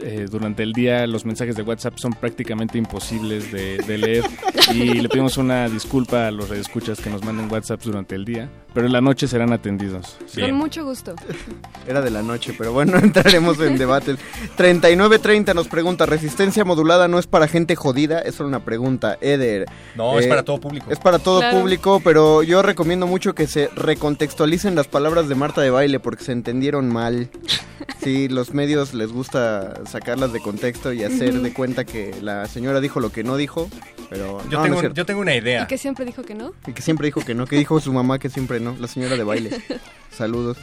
eh, durante el día los mensajes de WhatsApp son prácticamente imposibles de, de leer. [LAUGHS] Y le pedimos una disculpa a los redescuchas que nos manden WhatsApp durante el día. Pero en la noche serán atendidos.
Con mucho gusto. [LAUGHS]
Era de la noche, pero bueno, [LAUGHS] entraremos en debates. 3930 nos pregunta, ¿resistencia modulada no es para gente jodida? Es solo una pregunta, Eder.
No, es para todo público.
Es para todo
Claro.
público, pero yo recomiendo mucho que se recontextualicen las palabras de Marta de Baile porque se entendieron mal. [LAUGHS] Sí, los medios les gusta sacarlas de contexto y hacer de cuenta que la señora dijo lo que no dijo, pero
yo,
no,
tengo, yo tengo una idea.
Y que siempre dijo que no.
Y que siempre dijo que no, que dijo su mamá que siempre no, la señora de baile. [LAUGHS] Saludos.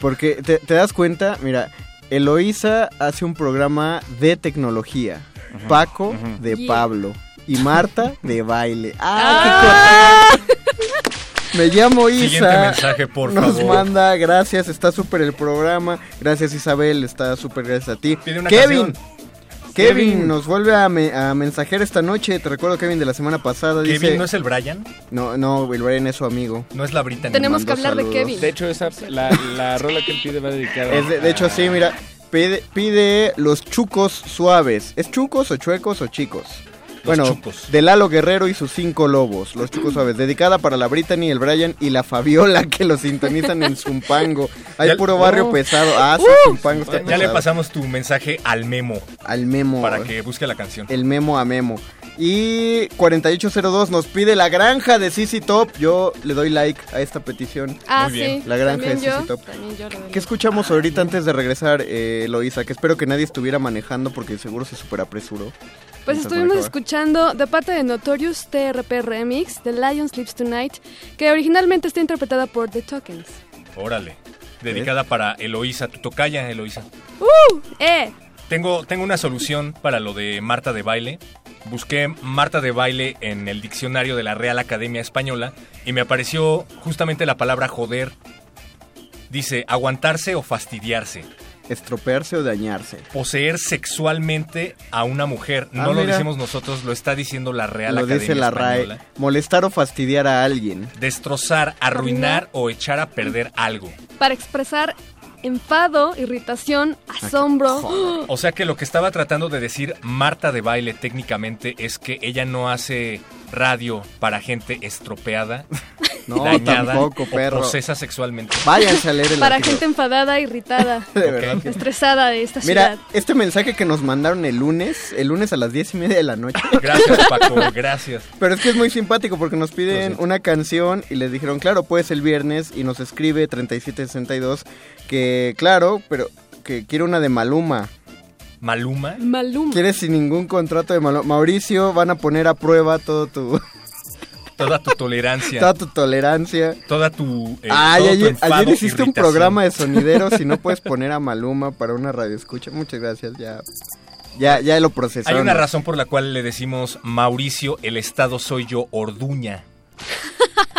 Porque te, te das cuenta, mira, Eloísa hace un programa de tecnología, Paco de
Yeah.
Pablo y Marta de baile. [LAUGHS] ¡Ah, qué! Me llamo Isa.
Siguiente mensaje, por
Nos
favor.
manda, gracias, está súper el programa. Gracias Isabel, está súper gracias a ti.
Pide una
Kevin.
canción.
Kevin,
Kevin.
nos vuelve a, me- a mensajear esta noche. Te recuerdo Kevin de la semana pasada.
Kevin,
dice,
¿no es el Brian?
no, no, el Brian es su amigo.
No es la Brittany.
Tenemos que hablar de. Kevin.
De hecho, esa, la, la [LAUGHS] rola que él pide va dedicada.
Es de, de hecho, sí, mira, pide, pide los chucos suaves. ¿Es chucos o chuecos o chicos? Bueno,
chucos.
de Lalo Guerrero y sus cinco lobos, los chucos suaves, dedicada para la Brittany, el Brian y la Fabiola que lo sintonizan en Zumpango. [LAUGHS] Hay
Ya-
puro barrio
Oh.
pesado. Ah, sí,
Uh.
Zumpango está
Ya, le pasamos tu mensaje al Memo
Al memo.
para que busque la canción.
El memo a memo. Y 4802 nos pide la granja de CC Top. Yo le doy like a esta petición.
Ah,
Muy bien.
sí.
La granja de. CC Top.
También yo lo doy.
¿Qué escuchamos ahorita antes de regresar, eh, Loisa? Que espero que nadie estuviera manejando porque seguro se super apresuró.
Pues estuvimos escuchando de parte de Notorious TRP Remix de Lion Sleeps Tonight, que originalmente está interpretada por The Tokens.
Órale. Dedicada para Eloísa, tu tocaya, Eloísa.
¡Uh! ¡Eh!
Tengo, tengo una solución para lo de Marta de Baile. Busqué Marta de Baile en el diccionario de la Real Academia Española y me apareció justamente la palabra joder. Dice aguantarse o fastidiarse.
Estropearse o dañarse.
Poseer sexualmente a una mujer.
Ah,
No lo decimos nosotros, lo está diciendo la Real
Lo
Academia
dice la
Española.
RAE. Molestar o fastidiar a alguien.
Destrozar, arruinar o echar a perder algo.
Para expresar enfado, irritación, asombro.
O sea que lo que estaba tratando de decir Marta de Baile técnicamente es que ella no hace radio para gente estropeada, [LAUGHS]
No,
dañada
tampoco,
o posesa sexualmente.
Váyanse a leer el
Para
artículo.
gente enfadada, irritada, [LAUGHS]
De verdad que-
estresada de esta
Mira,
ciudad.
este mensaje que nos mandaron el lunes, el lunes a las diez y media de la noche. [LAUGHS]
Gracias, Paco, gracias.
Pero es que es muy simpático porque nos piden
siento.
una canción y les dijeron, claro, pues el viernes y nos escribe 3762 que, claro, pero que quiere una de Maluma.
Maluma.
Maluma.
Quiere sin ningún contrato de Maluma. Mauricio, van a poner a prueba todo tu, [LAUGHS]
Toda tu tolerancia.
toda tu tolerancia.
Toda tu. eh, todo tu
ayer, hiciste un programa de sonideros y no [LAUGHS] puedes poner a Maluma para una radio escucha. Muchas gracias, ya. Ya, ya lo
Hay
procesaron.
una razón por la cual le decimos Mauricio, el Estado soy yo, Orduña.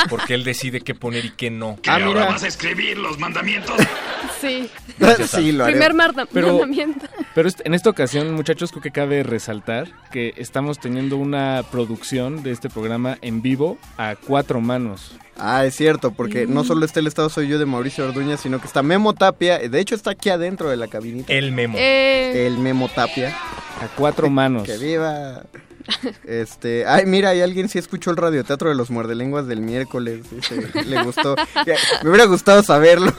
Porque él decide qué poner y qué no.
¿Y ahora vas a escribir los mandamientos? [LAUGHS]
Sí.
sí, lo.
Primer marda-
Pero- [LAUGHS]
mandamiento.
Pero en esta ocasión, muchachos, creo que cabe resaltar que estamos teniendo una producción de este programa en vivo a cuatro manos.
Ah, es cierto, porque no solo está el estado soy yo de Mauricio Orduña, sino que está Memo Tapia. De hecho, está aquí adentro de la cabinita.
El Memo.
Eh,
El Memo Tapia.
A cuatro [LAUGHS] manos.
Que viva. Este, ay, mira, hay alguien sí escuchó el radioteatro de los muerdelenguas del miércoles. le gustó. Me hubiera gustado saberlo.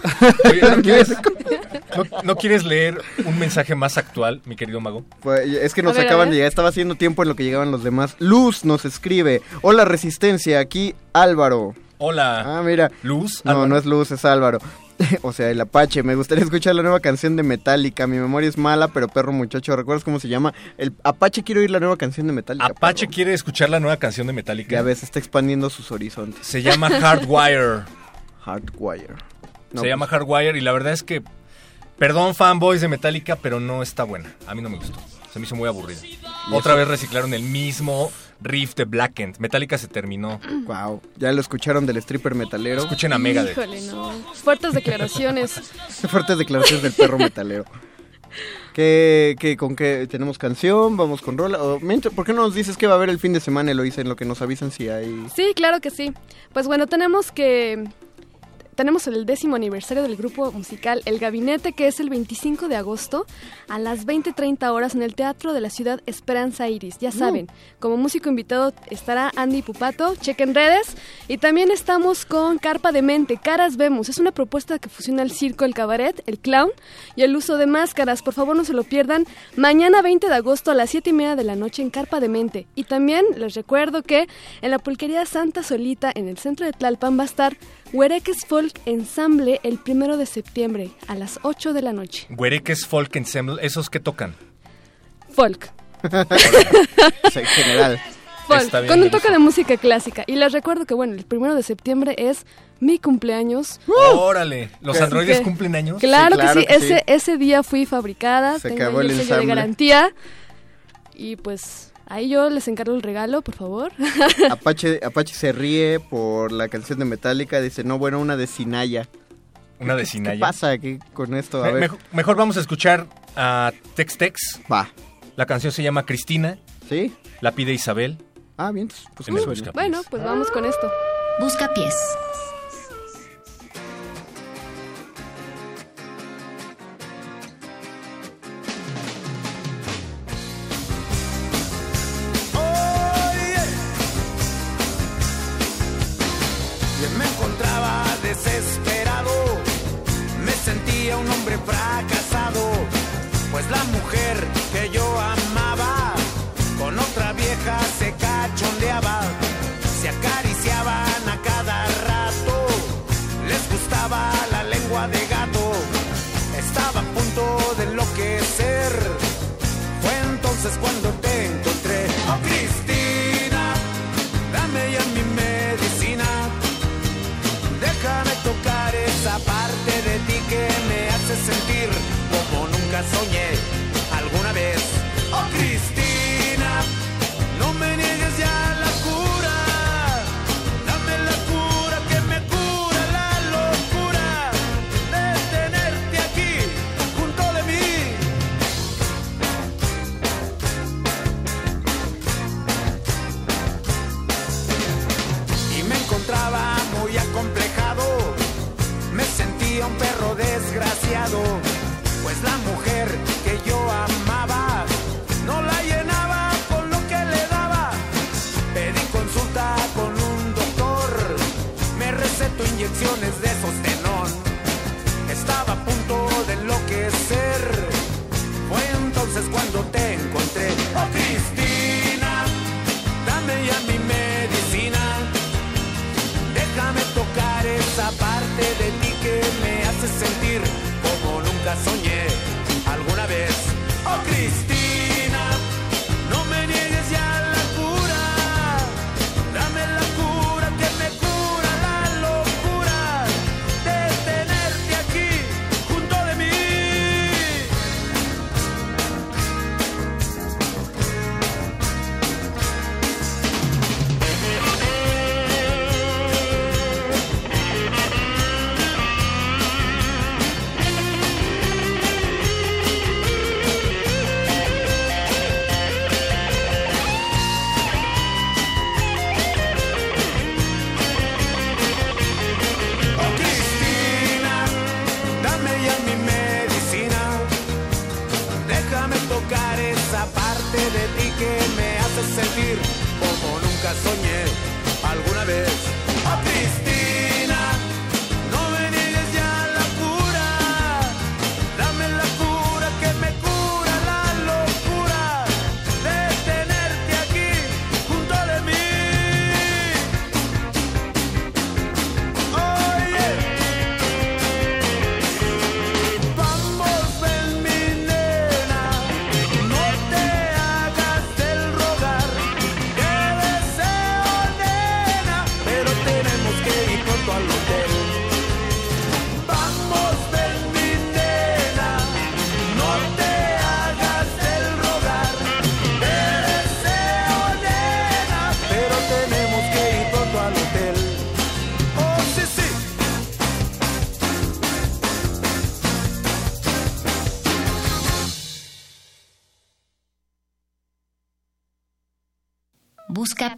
Oye, ¿no, [LAUGHS] quieres, no- no quieres leer un mensaje más actual, mi querido mago?
Pues, es que nos
ver,
acaban de llegar, estaba haciendo tiempo en lo que llegaban los demás. Luz nos escribe, hola Resistencia, aquí Álvaro.
Hola.
Ah, mira.
Luz.
No,
Álvaro.
no es Luz, es Álvaro. [LAUGHS] o sea, el Apache, me gustaría escuchar la nueva canción de Metallica. Mi memoria es mala, pero perro muchacho, ¿recuerdas cómo se llama? El Apache quiere oír la nueva canción de Metallica.
Apache quiere escuchar la nueva canción de Metallica.
Ya ves, está expandiendo sus horizontes.
Se llama Hardwire. [LAUGHS]
Hardwire. No,
Se llama
pues,
Hardwire y la verdad es que, perdón fanboys de Metallica, pero no está buena. A mí no me gustó. Se me hizo muy aburrida. Otra
eso?
vez reciclaron el mismo riff de Blackened. Metallica se terminó.
Wow, ya lo escucharon del stripper metalero.
Escuchen a Megadeth.
Híjole, no. Fuertes declaraciones. [LAUGHS]
Fuertes declaraciones del perro metalero. ¿Qué, qué, ¿Con qué tenemos canción? ¿Vamos con rola? O, mientras- ¿Por qué no nos dices que va a haber el fin de semana, Eloisa, en lo que nos avisan si hay...
Sí, claro que sí. Pues bueno, tenemos que... Tenemos el décimo aniversario del grupo musical El Gabinete, que es el 25 de agosto a las 20.30 horas en el Teatro de la Ciudad Esperanza Iris. Ya saben, como músico invitado estará Andy Pupato, chequen redes. Y también estamos con Carpa de Mente, Caras Vemos. Es una propuesta que fusiona el circo, el cabaret, el clown y el uso de máscaras. Por favor, no se lo pierdan. Mañana 20 de agosto a las 7 y media de la noche en Carpa de Mente. Y también les recuerdo que en la pulquería Santa Solita, en el centro de Tlalpan, va a estar Huereques Folk Ensemble el primero de septiembre a las 8 de la noche.
Güereques Folk Ensemble, ¿esos que tocan?
Folk. [LAUGHS]
en general.
Folk,
Está bien,
con un toque de música clásica. Y les recuerdo que, bueno, el primero de septiembre es mi cumpleaños.
Órale, ¿los androides
que-
cumplen años?
Claro,
Sí, claro
que sí,
que
ese,
sí.
ese día fui fabricada,
Se
tengo
acabó el
el sello de garantía. Y pues ahí yo les encargo el regalo, por favor. [LAUGHS]
Apache, Apache se ríe por la canción de Metallica, dice, no, bueno, una de Sinaya.
Una de
¿Qué
Sinaya.
pasa aquí con esto? A
Me-
ver.
mejor, mejor vamos a escuchar a Tex Tex.
Va.
La canción se llama Cristina.
¿Sí?
La pide Isabel.
Ah, bien, pues suene.
Busca
bueno, pues vamos con esto.
Busca pies.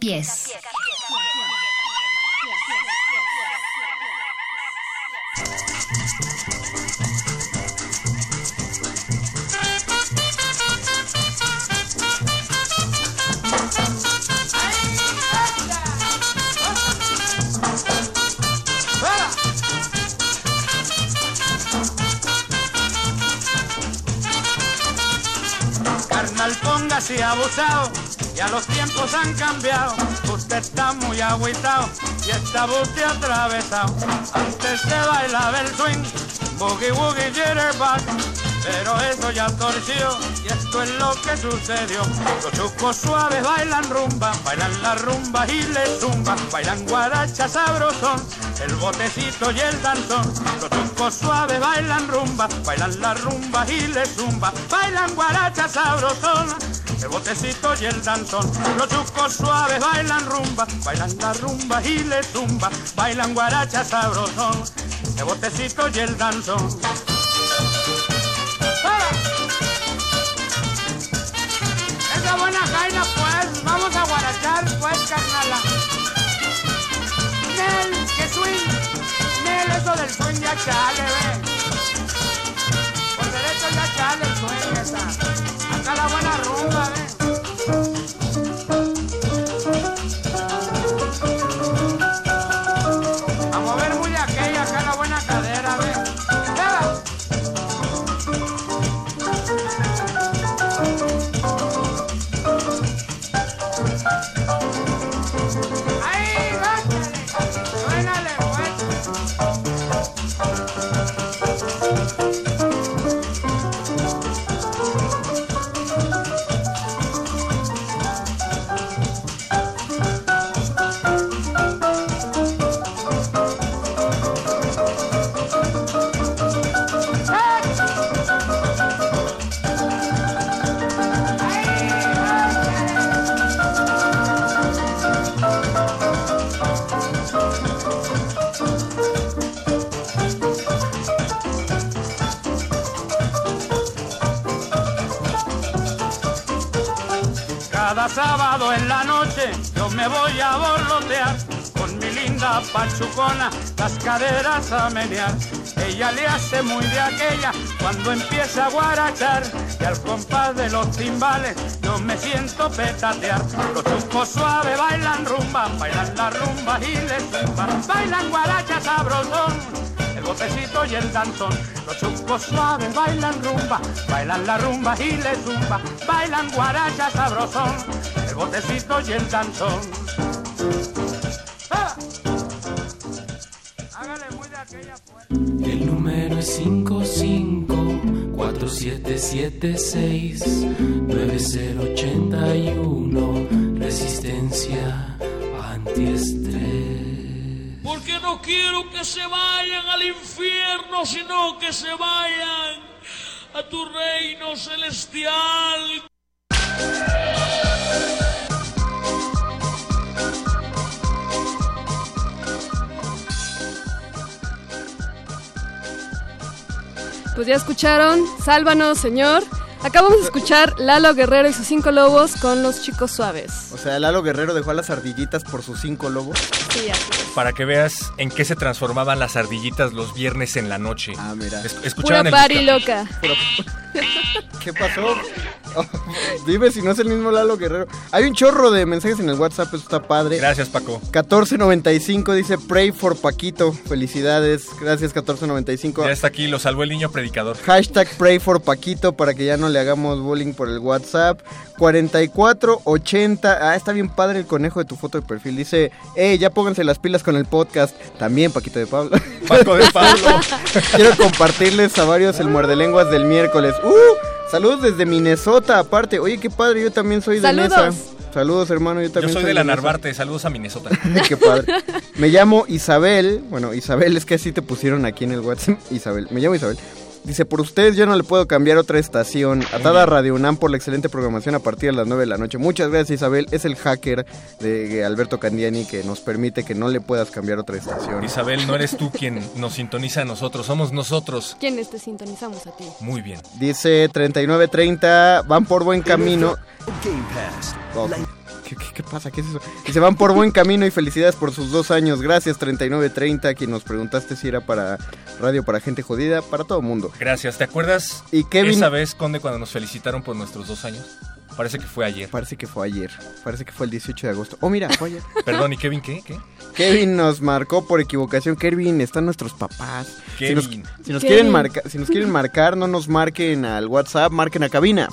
Pies.
Carnal, póngase abusado, ya los tiempos han cambiado. Usted está muy agüitado y está buste atravesado. Antes se bailaba el swing, boogie woogie jitterbug. Pero eso ya torció y esto es lo que sucedió. Los chucos suaves bailan rumba, bailan la rumba y le zumba, bailan guaracha sabrosón, el botecito y el danzón. Los chucos suaves bailan rumba, bailan la rumba y le zumba, bailan guaracha sabrosón, el botecito y el danzón. Los chucos suaves bailan rumba, bailan la rumba y le zumba, bailan guaracha sabrosón, el botecito y el danzón. Esa buena jaina pues, vamos a guarachar pues carnala. Nel, que swing, Nel, eso del swing ya chale, ve. Por derecho ya chale el swing esa. Acá la buena linda pachucona, las caderas a menear. Ella le hace muy de aquella cuando empieza a guarachar y al compás de los timbales yo me siento petatear. Los chucos suaves bailan rumba, bailan la rumba y les zumba, bailan guaracha sabrosón el botecito y el danzón. Los chucos suaves bailan rumba, bailan la rumba y le zumba, bailan guaracha sabrosón, el botecito y el danzón.
5547769081 Resistencia antiestrés.
Porque no quiero que se vayan al infierno, sino que se vayan a tu reino celestial.
Pues ya escucharon, sálvanos, señor. Acabamos de escuchar Lalo Guerrero y sus cinco lobos con los chicos suaves.
O sea, Lalo Guerrero dejó a las ardillitas por sus cinco lobos.
Sí, así es.
Para que veas en qué se transformaban las ardillitas los viernes en la noche.
Ah, mira.
Pura
escuchaban el
party loca.
¿Qué pasó? [LAUGHS] Dime si no es el mismo Lalo Guerrero. Hay un chorro de mensajes en el WhatsApp, eso está padre.
Gracias, Paco.
1495 dice Pray for Paquito. Felicidades. Gracias, 1495.
Ya está aquí, lo salvó el niño predicador.
Hashtag Pray for Paquito para que ya no le hagamos bullying por el WhatsApp. 4480. Ah, está bien padre el conejo de tu foto de perfil. Dice, eh, ya pónganse las pilas con el podcast. También Paquito de Pablo.
Paco de [LAUGHS] Pablo.
Quiero compartirles a varios el muerde lenguas del miércoles. ¡Uh! Saludos desde Minnesota, aparte. Oye, qué padre, yo también soy de
Saludos.
Nesa. Saludos, hermano, yo
Yo
también
soy de la. Narvarte, saludos a Minnesota. [LAUGHS]
Qué padre. Me llamo Isabel. Bueno, Isabel, es que así te pusieron aquí en el WhatsApp. Isabel, me llamo Isabel. Dice, por ustedes yo no le puedo cambiar otra estación. Atada a Radio UNAM por la excelente programación a partir de las 9 de la noche. Muchas gracias Isabel. Es el hacker de Alberto Candiani que nos permite que no le puedas cambiar otra estación.
Isabel, no eres tú quien nos sintoniza a nosotros, somos nosotros.
¿Quiénes te sintonizamos a ti?
Muy bien.
Dice 3930, van por buen camino.
Game Pass.
¿Qué, qué, qué pasa? ¿Qué es eso? Y se van por buen camino y felicidades por sus dos años. Gracias, 3930, quien nos preguntaste si era para radio para gente jodida, para todo mundo.
Gracias. ¿Te acuerdas
Y Kevin-
esa vez, Conde, cuando nos felicitaron por nuestros dos años? Parece que fue ayer.
Parece que fue ayer. Parece que fue el 18 de agosto. Oh, mira, fue ayer. [LAUGHS]
Perdón, ¿y Kevin qué? ¿Qué?
Kevin nos marcó por equivocación. Kevin, están nuestros papás. Si nos,
Kevin.
si nos
Kevin.
quieren marcar, si nos quieren marcar, no nos marquen al WhatsApp, marquen a cabina.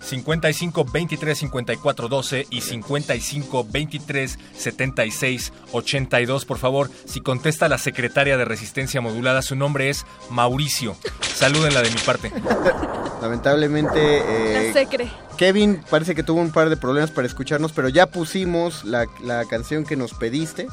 55 23 54 12 y 55 23 76 82. Por favor, si contesta la secretaria de Resistencia Modulada, su nombre es Mauricio. Salúdenla de mi parte. [LAUGHS]
Lamentablemente, eh,
La secre.
Kevin parece que tuvo un par de problemas para escucharnos, pero ya pusimos la, la canción que nos pediste.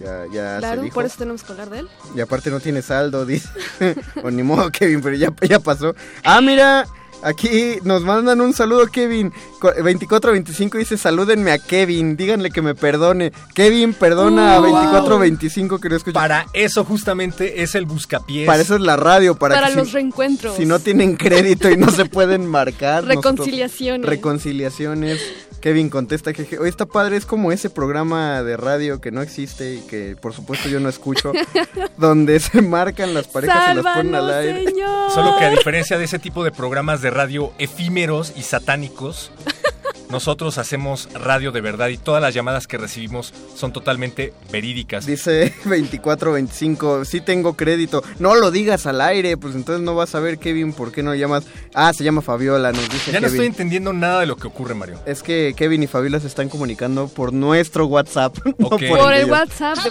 Ya, ya se
Claro,
dijo.
por eso tenemos que hablar de él.
Y aparte no tiene saldo, dice. [LAUGHS] o ni modo, Kevin, pero ya, ya pasó. Ah, mira, aquí nos mandan un saludo, Kevin. Co- 2425 dice, salúdenme a Kevin, díganle que me perdone. Kevin, perdona a
Uh,
2425 que no escucha.
Para eso justamente es el buscapiés.
Para eso es la radio, para,
Para
que
los
si,
reencuentros.
si no tienen crédito y no se pueden marcar. [LAUGHS] nosotros-
Reconciliaciones.
Kevin contesta que oye, está padre, es como ese programa de radio que no existe y que por supuesto yo no escucho, [LAUGHS] donde se marcan las parejas y las ponen al aire.
Señor.
Solo que a diferencia de ese tipo de programas de radio efímeros y satánicos, [LAUGHS] nosotros hacemos radio de verdad y todas las llamadas que recibimos son totalmente verídicas.
Dice [LAUGHS] 2425, sí tengo crédito. No lo digas al aire, pues entonces no vas a ver, Kevin, ¿por qué no llamas? Ah, se llama Fabiola, nos dice
Ya no
Kevin.
estoy entendiendo nada de lo que ocurre, Mario.
Es que Kevin y Fabiola se están comunicando por nuestro WhatsApp. [LAUGHS] no por
el
ellos.
WhatsApp de.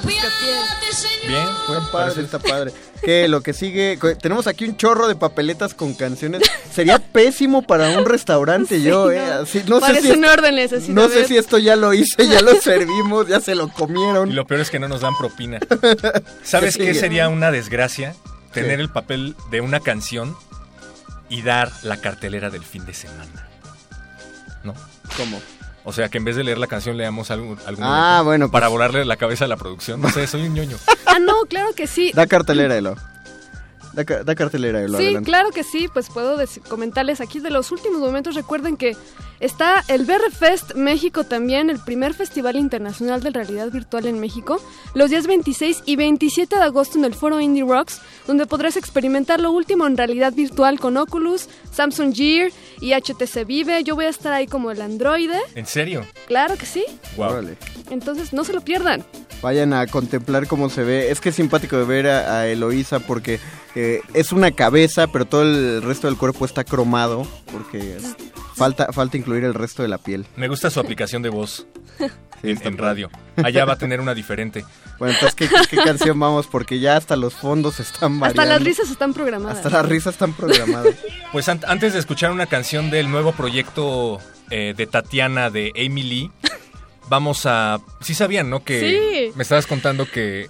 Bien,
Está padre, está padre. Que lo que sigue, tenemos aquí un chorro de papeletas con canciones. Sería [LAUGHS] pésimo para un restaurante,
Sí,
yo,
no.
eh. Así, no sé
Parece
si
un orden, necesito
No sé
ver.
si esto ya lo hice, ya lo servimos, ya se lo comieron.
Y lo peor es que no nos dan propina. ¿Sabes
¿Qué
sería una desgracia? Tener
¿Qué?
el papel de una canción y dar la cartelera del fin de semana. ¿No?
¿Cómo?
O sea, que en vez de leer la canción leamos algún, algún
Ah,
momento
bueno,
para
pues-
volarle la cabeza a la producción. No sé, soy un ñoño.
Ah, no, claro que sí.
Da cartelera, Elo. Da, ca- da cartelera, Elo,
Sí,
adelante.
claro que sí, pues puedo comentarles aquí de los últimos momentos. Recuerden que está el BR Fest México también, el primer festival internacional de realidad virtual en México, los días 26 y 27 de agosto en el foro Indie Rocks, donde podrás experimentar lo último en realidad virtual con Oculus, Samsung Gear y HTC Vive. Yo voy a estar ahí como el androide.
¿En serio?
Claro que sí.
Wow.
Entonces no se lo pierdan.
Vayan a contemplar cómo se ve. Es que es simpático de ver a, a Eloísa porque eh, es una cabeza, pero todo el resto del cuerpo está cromado porque falta, falta incluir el resto de la piel.
Me gusta su aplicación de voz [LAUGHS] en, en radio. Allá va a tener una diferente.
Bueno, entonces, ¿qué, qué- qué canción vamos? Porque ya hasta los fondos están variando.
Hasta las risas están programadas.
Hasta las risas están programadas. [LAUGHS]
Pues an- antes de escuchar una canción del nuevo proyecto eh, de Tatiana de Amy Lee, vamos a... Sí sabían, ¿no? Que
Sí.
me estabas contando que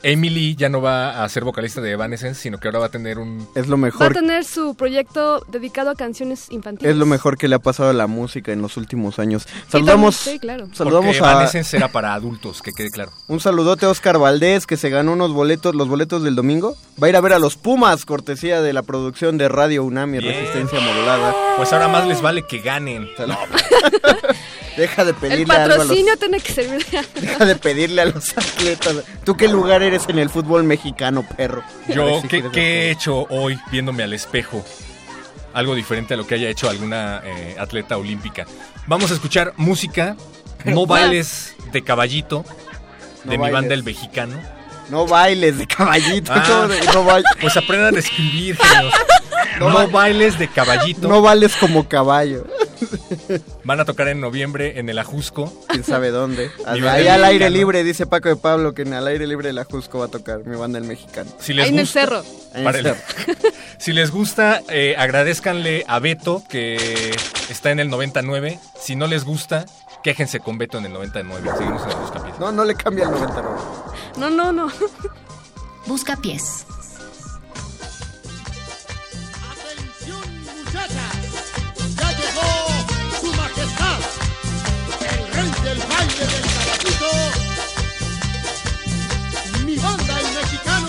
Lee ya no va a ser vocalista de Evanescence, sino que ahora va a tener un...
Es lo
Va a
mejor.
tener su proyecto dedicado a canciones infantiles.
Es lo mejor que le ha pasado a la música en los últimos años. Saludamos,
Sí, claro.
saludamos
porque
a
Evanescence era para adultos, que quede claro.
un saludote a Oscar Valdés que se ganó unos boletos, los boletos del domingo. Va a ir a ver a los Pumas, cortesía de la producción de Radio Unami
Bien.
Resistencia Modulada.
Pues ahora más les vale que ganen. No, [LAUGHS]
Deja de
El
pedirle algo a los,
patrocinio tiene que servir de algo. [LAUGHS]
deja de pedirle a los atletas. ¿Tú qué lugar eres en el fútbol mexicano, perro?
Yo, ¿qué, he hecho hoy viéndome al espejo? Algo diferente a lo que haya hecho alguna eh, atleta olímpica. Vamos a escuchar música, no bailes de caballito,
No
de mi
bailes.
banda El Mexicano.
No bailes de caballito.
Ah.
¿cómo [LAUGHS] de- no, ba-
Pues aprendan a escribir, genios. No, bailes de caballito.
no vales como caballo.
Van a tocar en noviembre en el Ajusco.
¿Quién sabe dónde? Ahí al
El
aire libre, dice Paco de Pablo, que en al aire libre de la Jusco va a tocar mi banda el mexicano.
Si les
Ahí en el
gusta,
cerro.
En el
para el-
cerro. [LAUGHS]
si les gusta, eh, agradezcanle a Beto, que está en el 99. Si no les gusta, quéjense con Beto en el 99. Seguimos en el Buscapiés.
No, no le cambia el 99.
No, no, no.
Busca
del baile del caballito, mi banda el mexicano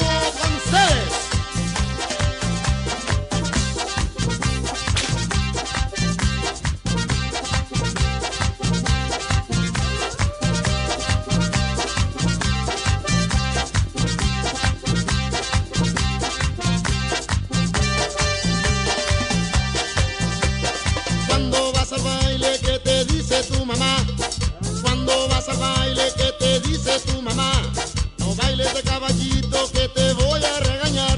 al baile que te dice tu mamá. No bailes de caballito que te voy a regañar.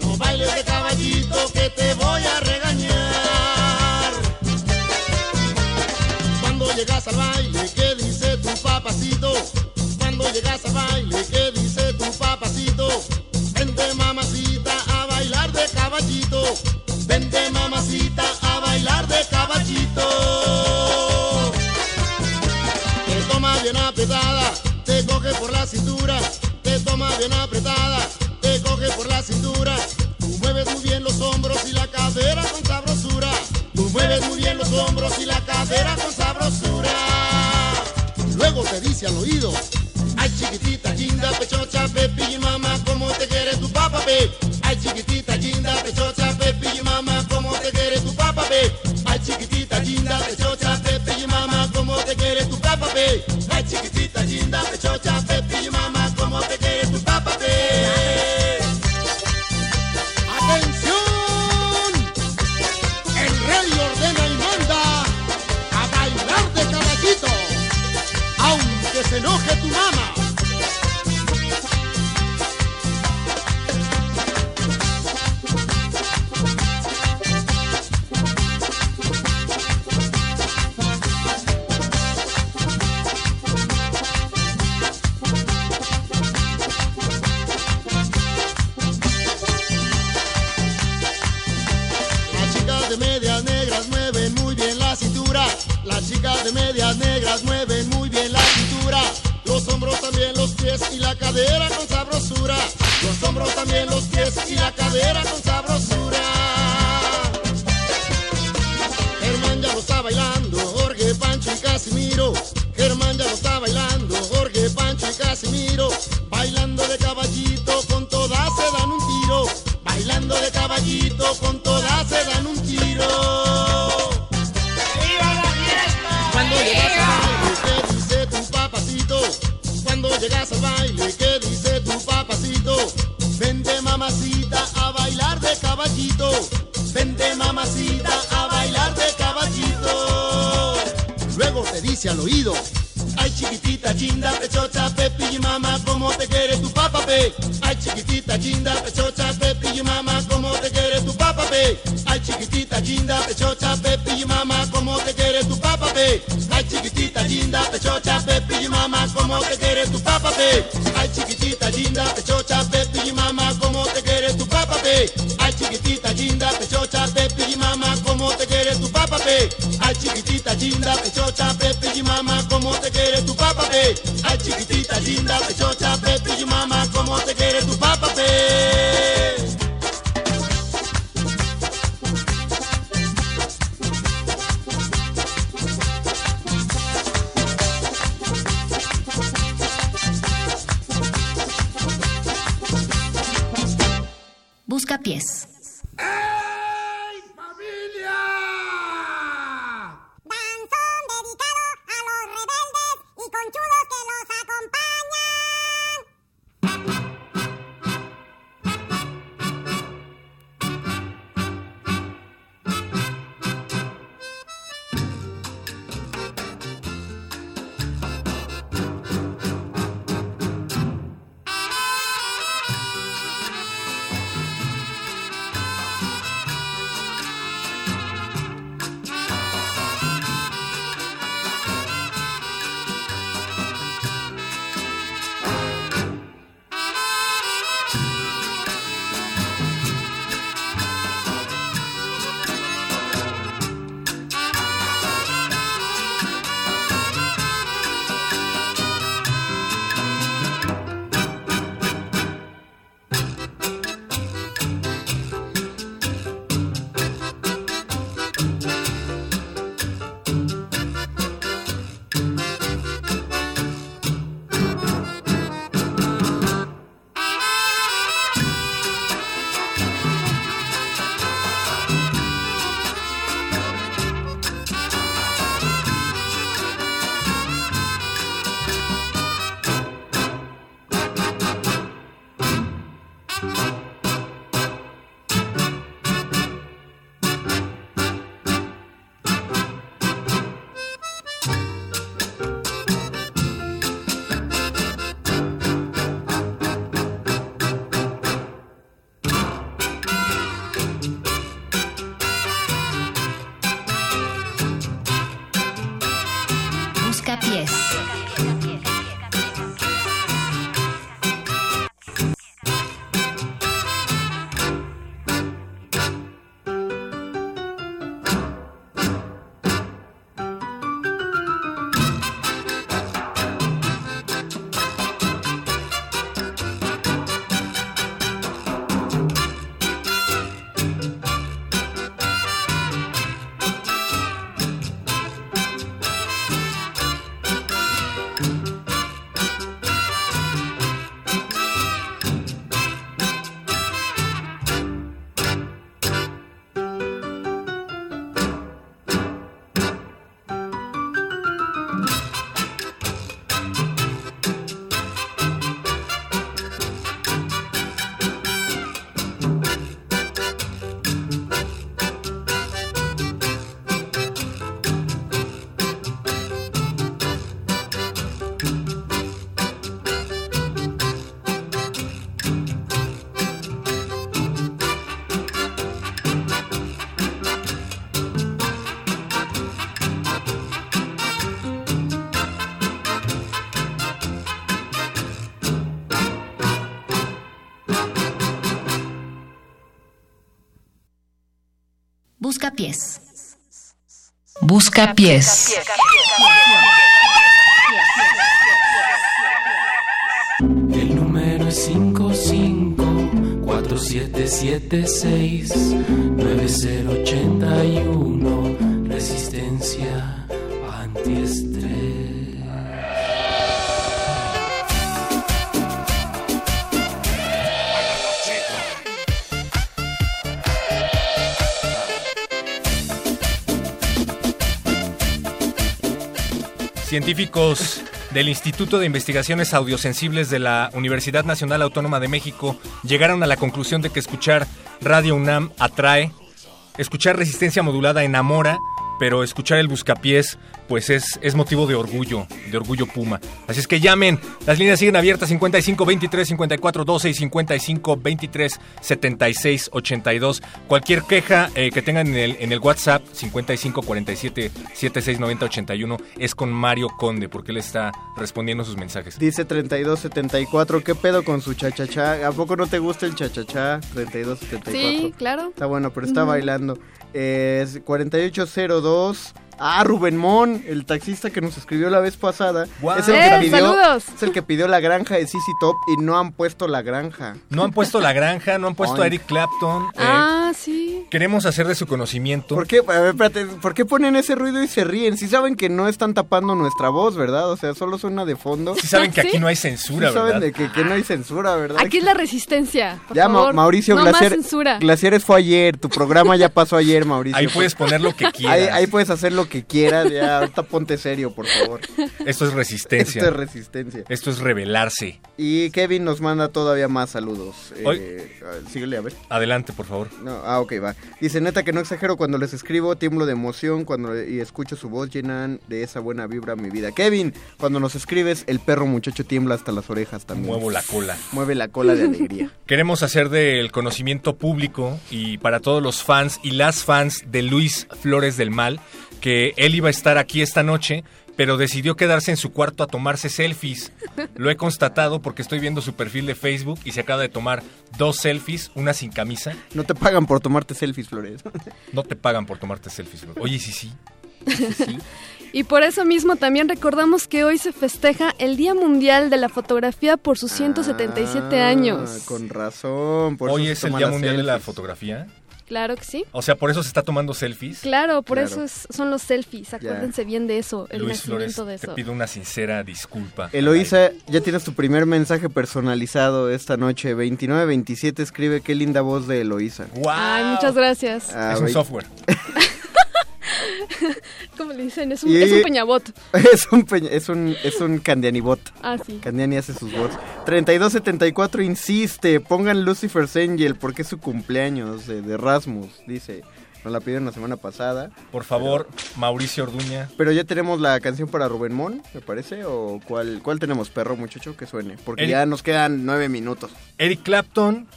No bailes de caballito que te voy a regañar. Cuando llegas al baile, ¿qué dice tu papacito? Cuando llegas al baile, ¿qué toma bien apretada, te coge por la cintura, te toma bien apretada, te coge por la cintura. Tú mueves muy bien los hombros y la cadera con sabrosura. Tú mueves muy bien los hombros y la cadera con sabrosura. Luego te dice al oído, ay chiquitita, linda, pechocha, pepi, mamá, ¿cómo te quiere tu papá, pe? Ay chiquitita. Pe? Ay chiquitita, linda, pechocha,
Busca pies. Busca pies.
El número es 5547769081
Científicos del Instituto de Investigaciones Audiosensibles de la Universidad Nacional Autónoma de México llegaron a la conclusión de que escuchar Radio UNAM atrae, escuchar resistencia modulada enamora, pero escuchar el buscapiés pues es, es motivo de orgullo, de orgullo puma. Así es que llamen, las líneas siguen abiertas 55 23 54 12 y 55 23 76 82. Cualquier queja eh, que tengan en el, en el WhatsApp 55 47 76 90 81 es con Mario Conde porque él está respondiendo sus mensajes.
Dice 3274, ¿qué pedo con su chachachá? ¿A poco no te gusta el chachachá? 3274.
Sí, claro.
Está bueno, pero está
Ujú.
bailando. Es 4802. Ah, Rubén Mon, el taxista que nos escribió la vez pasada. Es el,
¡Eh,
que pidió,
saludos!
es el que pidió la granja de CC Top y no han puesto la granja.
No han puesto la granja, no han puesto a. Eric Clapton. eh,
Ah, sí.
Queremos hacer de su conocimiento.
¿Por qué? A ver, espérate, ¿por qué ponen ese ruido y se ríen? Si saben que no están tapando nuestra voz, ¿verdad? O sea, solo suena de fondo.
Si saben que
¿Sí?
aquí no hay censura,
Sí saben
¿verdad?
de que, que no hay censura, ¿verdad?
Aquí es la resistencia. Por
ya, Ma-. Mauricio
no
Glaciar,
más censura.
Glaciares fue ayer, tu programa ya pasó ayer, Mauricio.
Ahí puedes poner lo que quieras.
Ahí, ahí puedes hacer lo que quieras, ya, ahorita ponte serio, por favor.
Esto es resistencia.
Esto es resistencia.
Esto es rebelarse.
Y Kevin nos manda todavía más saludos. Eh, síguele, a ver.
Adelante, por favor.
No, ah, ok, va. Dice, neta que no exagero cuando les escribo, tiemblo de emoción cuando y escucho su voz, llenan de esa buena vibra mi vida. Kevin, cuando nos escribes, el perro muchacho tiembla hasta las orejas también.
Muevo la cola.
Mueve la cola de alegría. [LAUGHS]
Queremos hacer del conocimiento público y para todos los fans y las fans de Luis Flores del Mal que él iba a estar aquí esta noche, pero decidió quedarse en su cuarto a tomarse selfies. Lo he constatado porque estoy viendo su perfil de Facebook y se acaba de tomar dos selfies, una sin camisa.
No te pagan por tomarte selfies, Flores.
No te pagan por tomarte selfies. Oye, sí, sí.
Y por eso mismo también recordamos que hoy se festeja el Día Mundial de la Fotografía por sus 177
Ah,
años.
Con razón. Por
Hoy es el Día Mundial de la. Fotografía.
Claro que sí.
O sea, por eso se está tomando selfies.
Claro, por
Claro.
eso es- son los selfies. Acuérdense bien de eso, el
Luis Flores, te pido una sincera disculpa.
Eloísa, ya tienes tu primer mensaje personalizado esta noche. 2927 escribe qué linda voz de Eloísa.
Ay, muchas gracias.
Ah,
es un software. [LAUGHS] [LAUGHS]
¿Cómo le dicen? Es un,
Y-
es un peñabot. [LAUGHS]
Es un, peña- es un, es un Candianibot.
Ah, sí.
Candiani hace sus bots. 3274 insiste, pongan Lucifer's Angel porque es su cumpleaños de, de Rasmus, dice. Nos la pidieron la semana pasada.
Por favor, Mauricio Orduña.
Pero ya tenemos la canción para Rubén Mon, me parece. ¿O cuál, cuál tenemos, perro muchacho? Que suene. Porque ya nos quedan nueve minutos.
Eric Clapton,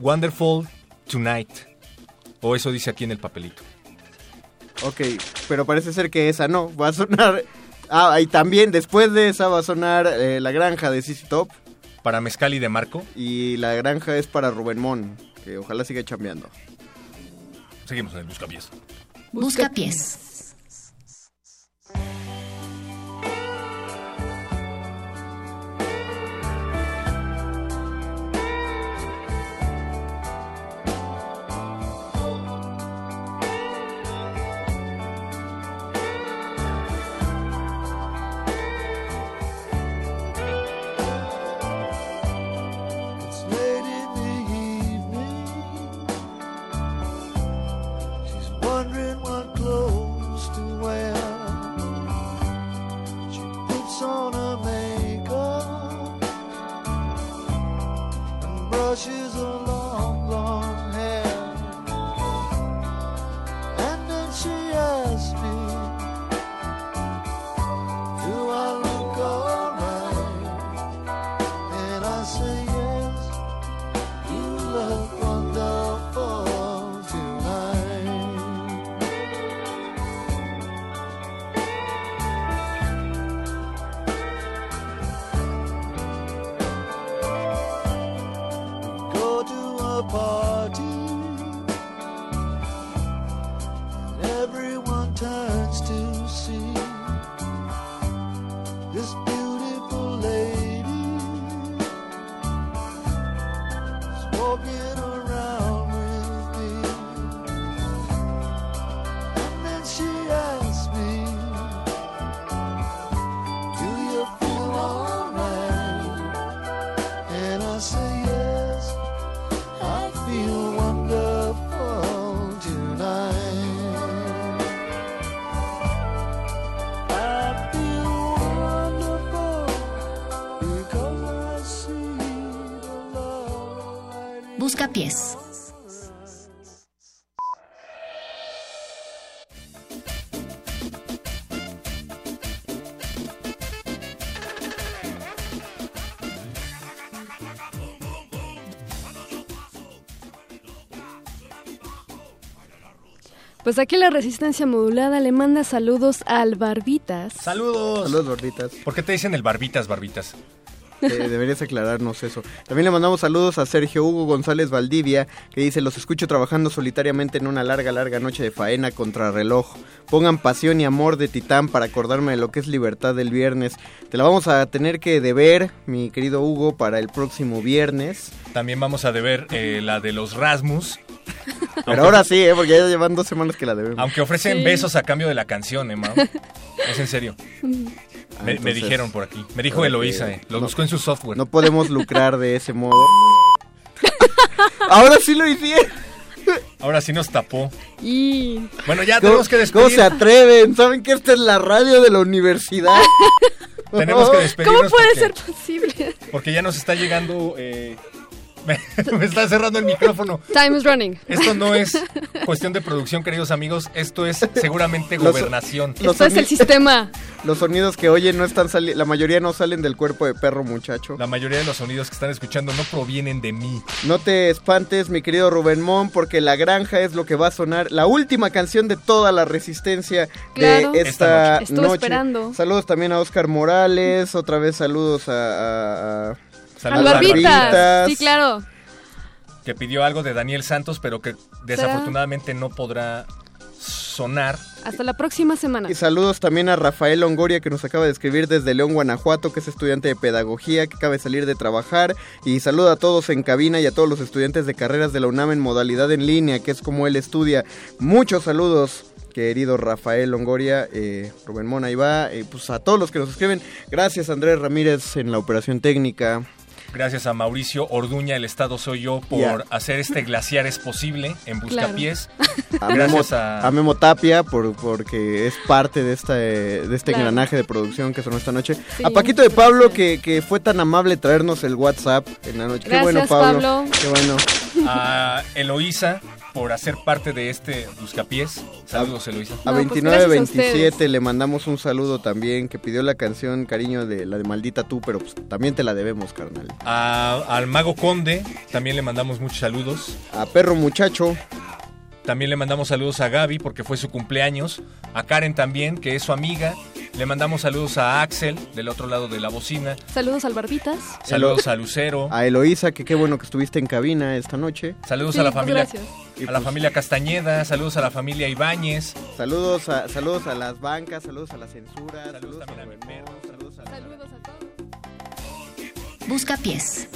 Wonderful Tonight. O eso dice aquí en el papelito.
Ok, pero parece ser que esa no. Va a sonar. Ah, y también después de esa va a sonar eh, La Granja de CC Top.
Para Mezcal y de Marco.
Y La Granja es para Rubén Mon, que ojalá siga chambeando.
Seguimos en el Buscapiés.
Busca forgive.
Pues aquí la resistencia modulada le manda saludos al Barbitas.
Saludos.
Saludos, Barbitas.
¿Por qué te dicen el barbitas, barbitas?
Eh, deberías aclararnos eso. También le mandamos saludos a Sergio Hugo González Valdivia, que dice, los escucho trabajando solitariamente en una larga, larga noche de faena contra reloj. Pongan pasión y amor de Titán para acordarme de lo que es libertad del viernes. Te la vamos a tener que deber, mi querido Hugo, para el próximo viernes.
También vamos a deber eh, la de los Rasmus. [LAUGHS]
Pero ahora sí, ¿eh? porque ya llevan dos semanas que la debemos.
Aunque ofrecen
Sí.
besos a cambio de la canción, ¿eh, Mau? Es en serio.
Ah,
Me, dijeron por aquí. Me dijo Eloísa, eh. Lo
no-
buscó en su software.
No podemos lucrar de ese modo. [LAUGHS] Ahora sí lo hicieron.
Ahora sí nos tapó.
Y...
Bueno, ya
¿Cómo-
tenemos que despedir.
¿Cómo se atreven? ¿Saben que esta es la radio de la universidad? [LAUGHS]
Tenemos que despedirnos
¿Cómo puede
porque,
ser posible?
porque ya nos está llegando... eh, me, [LAUGHS] me está cerrando el micrófono.
Time is running.
Esto no es [LAUGHS] cuestión de producción, queridos amigos. Esto es seguramente
Los-
gobernación.
los
Esto es el sistema. [LAUGHS]
Los sonidos que oyen no están saliendo, la mayoría no salen del cuerpo de perro muchacho.
La mayoría de los sonidos que están escuchando no provienen de mí.
No te espantes, mi querido Rubén Mon, porque La Granja es lo que va a sonar, la última canción de toda la resistencia
Claro.
de esta,
Esta noche. Estuve
noche.
esperando.
Saludos también a Oscar Morales, otra vez saludos a... a-
Saludos a
Barbitas.
Barbitas.
Sí, claro.
que pidió algo de Daniel Santos, pero que desafortunadamente no podrá sonar.
Hasta la próxima semana.
Y saludos también a Rafael Longoria que nos acaba de escribir desde León, Guanajuato, que es estudiante de pedagogía, que acaba de salir de trabajar. Y saluda a todos en cabina y a todos los estudiantes de carreras de la UNAM en modalidad en línea, que es como él estudia. Muchos saludos. Querido Rafael Longoria, eh, Rubén Mona, ahí va, eh, pues a todos los que nos escriben, gracias Andrés Ramírez en la operación técnica,
Gracias a Mauricio Orduña, el Estado soy yo, por hacer este glaciar es posible en Buscapiés.
a Memo,
Gracias a...
a Memo Tapia por, porque es parte de, esta, eh, de este
Claro.
engranaje de producción que sonó esta noche.
Sí,
a Paquito de Pablo que, que fue tan amable traernos el WhatsApp en la noche. Qué bueno,
Gracias,
Pablo.
Pablo.
Qué bueno.
a Eloísa por hacer parte de este Buscapiés. Saludos, Eloísa.
A
No, pues,
2927
gracias a
le mandamos un saludo también que pidió la canción cariño de la de Maldita tú, pero pues, también te la debemos, carnal.
A- al Mago Conde también le mandamos muchos saludos.
A Perro Muchacho,
También le mandamos saludos a Gaby porque fue su cumpleaños. A Karen también, que es su amiga. Le mandamos saludos a Axel, del otro lado de la bocina.
Saludos al Barbitas.
Saludos a Lucero.
a Eloísa, que qué bueno que estuviste en cabina esta noche.
Saludos
Sí,
a la
pues,
familia
gracias.
Y
a la
pues-
familia Castañeda, saludos a la familia Ibáñez.
Saludos a, saludos a las bancas, saludos a la censura, saludos,
también a mi perro,
saludos a
Saludos a todos.
Buscapiés.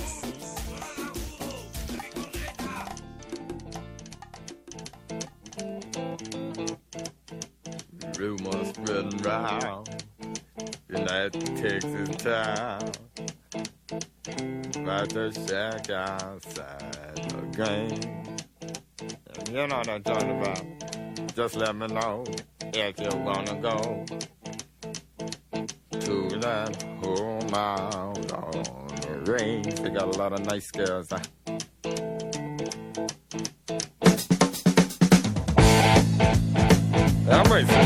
Rumors spreading round that Texas town about the shack outside game. You know what I'm talking about. Just let me know if you wanna go to that home out on the range. They got a lot of nice girls. I'm racing.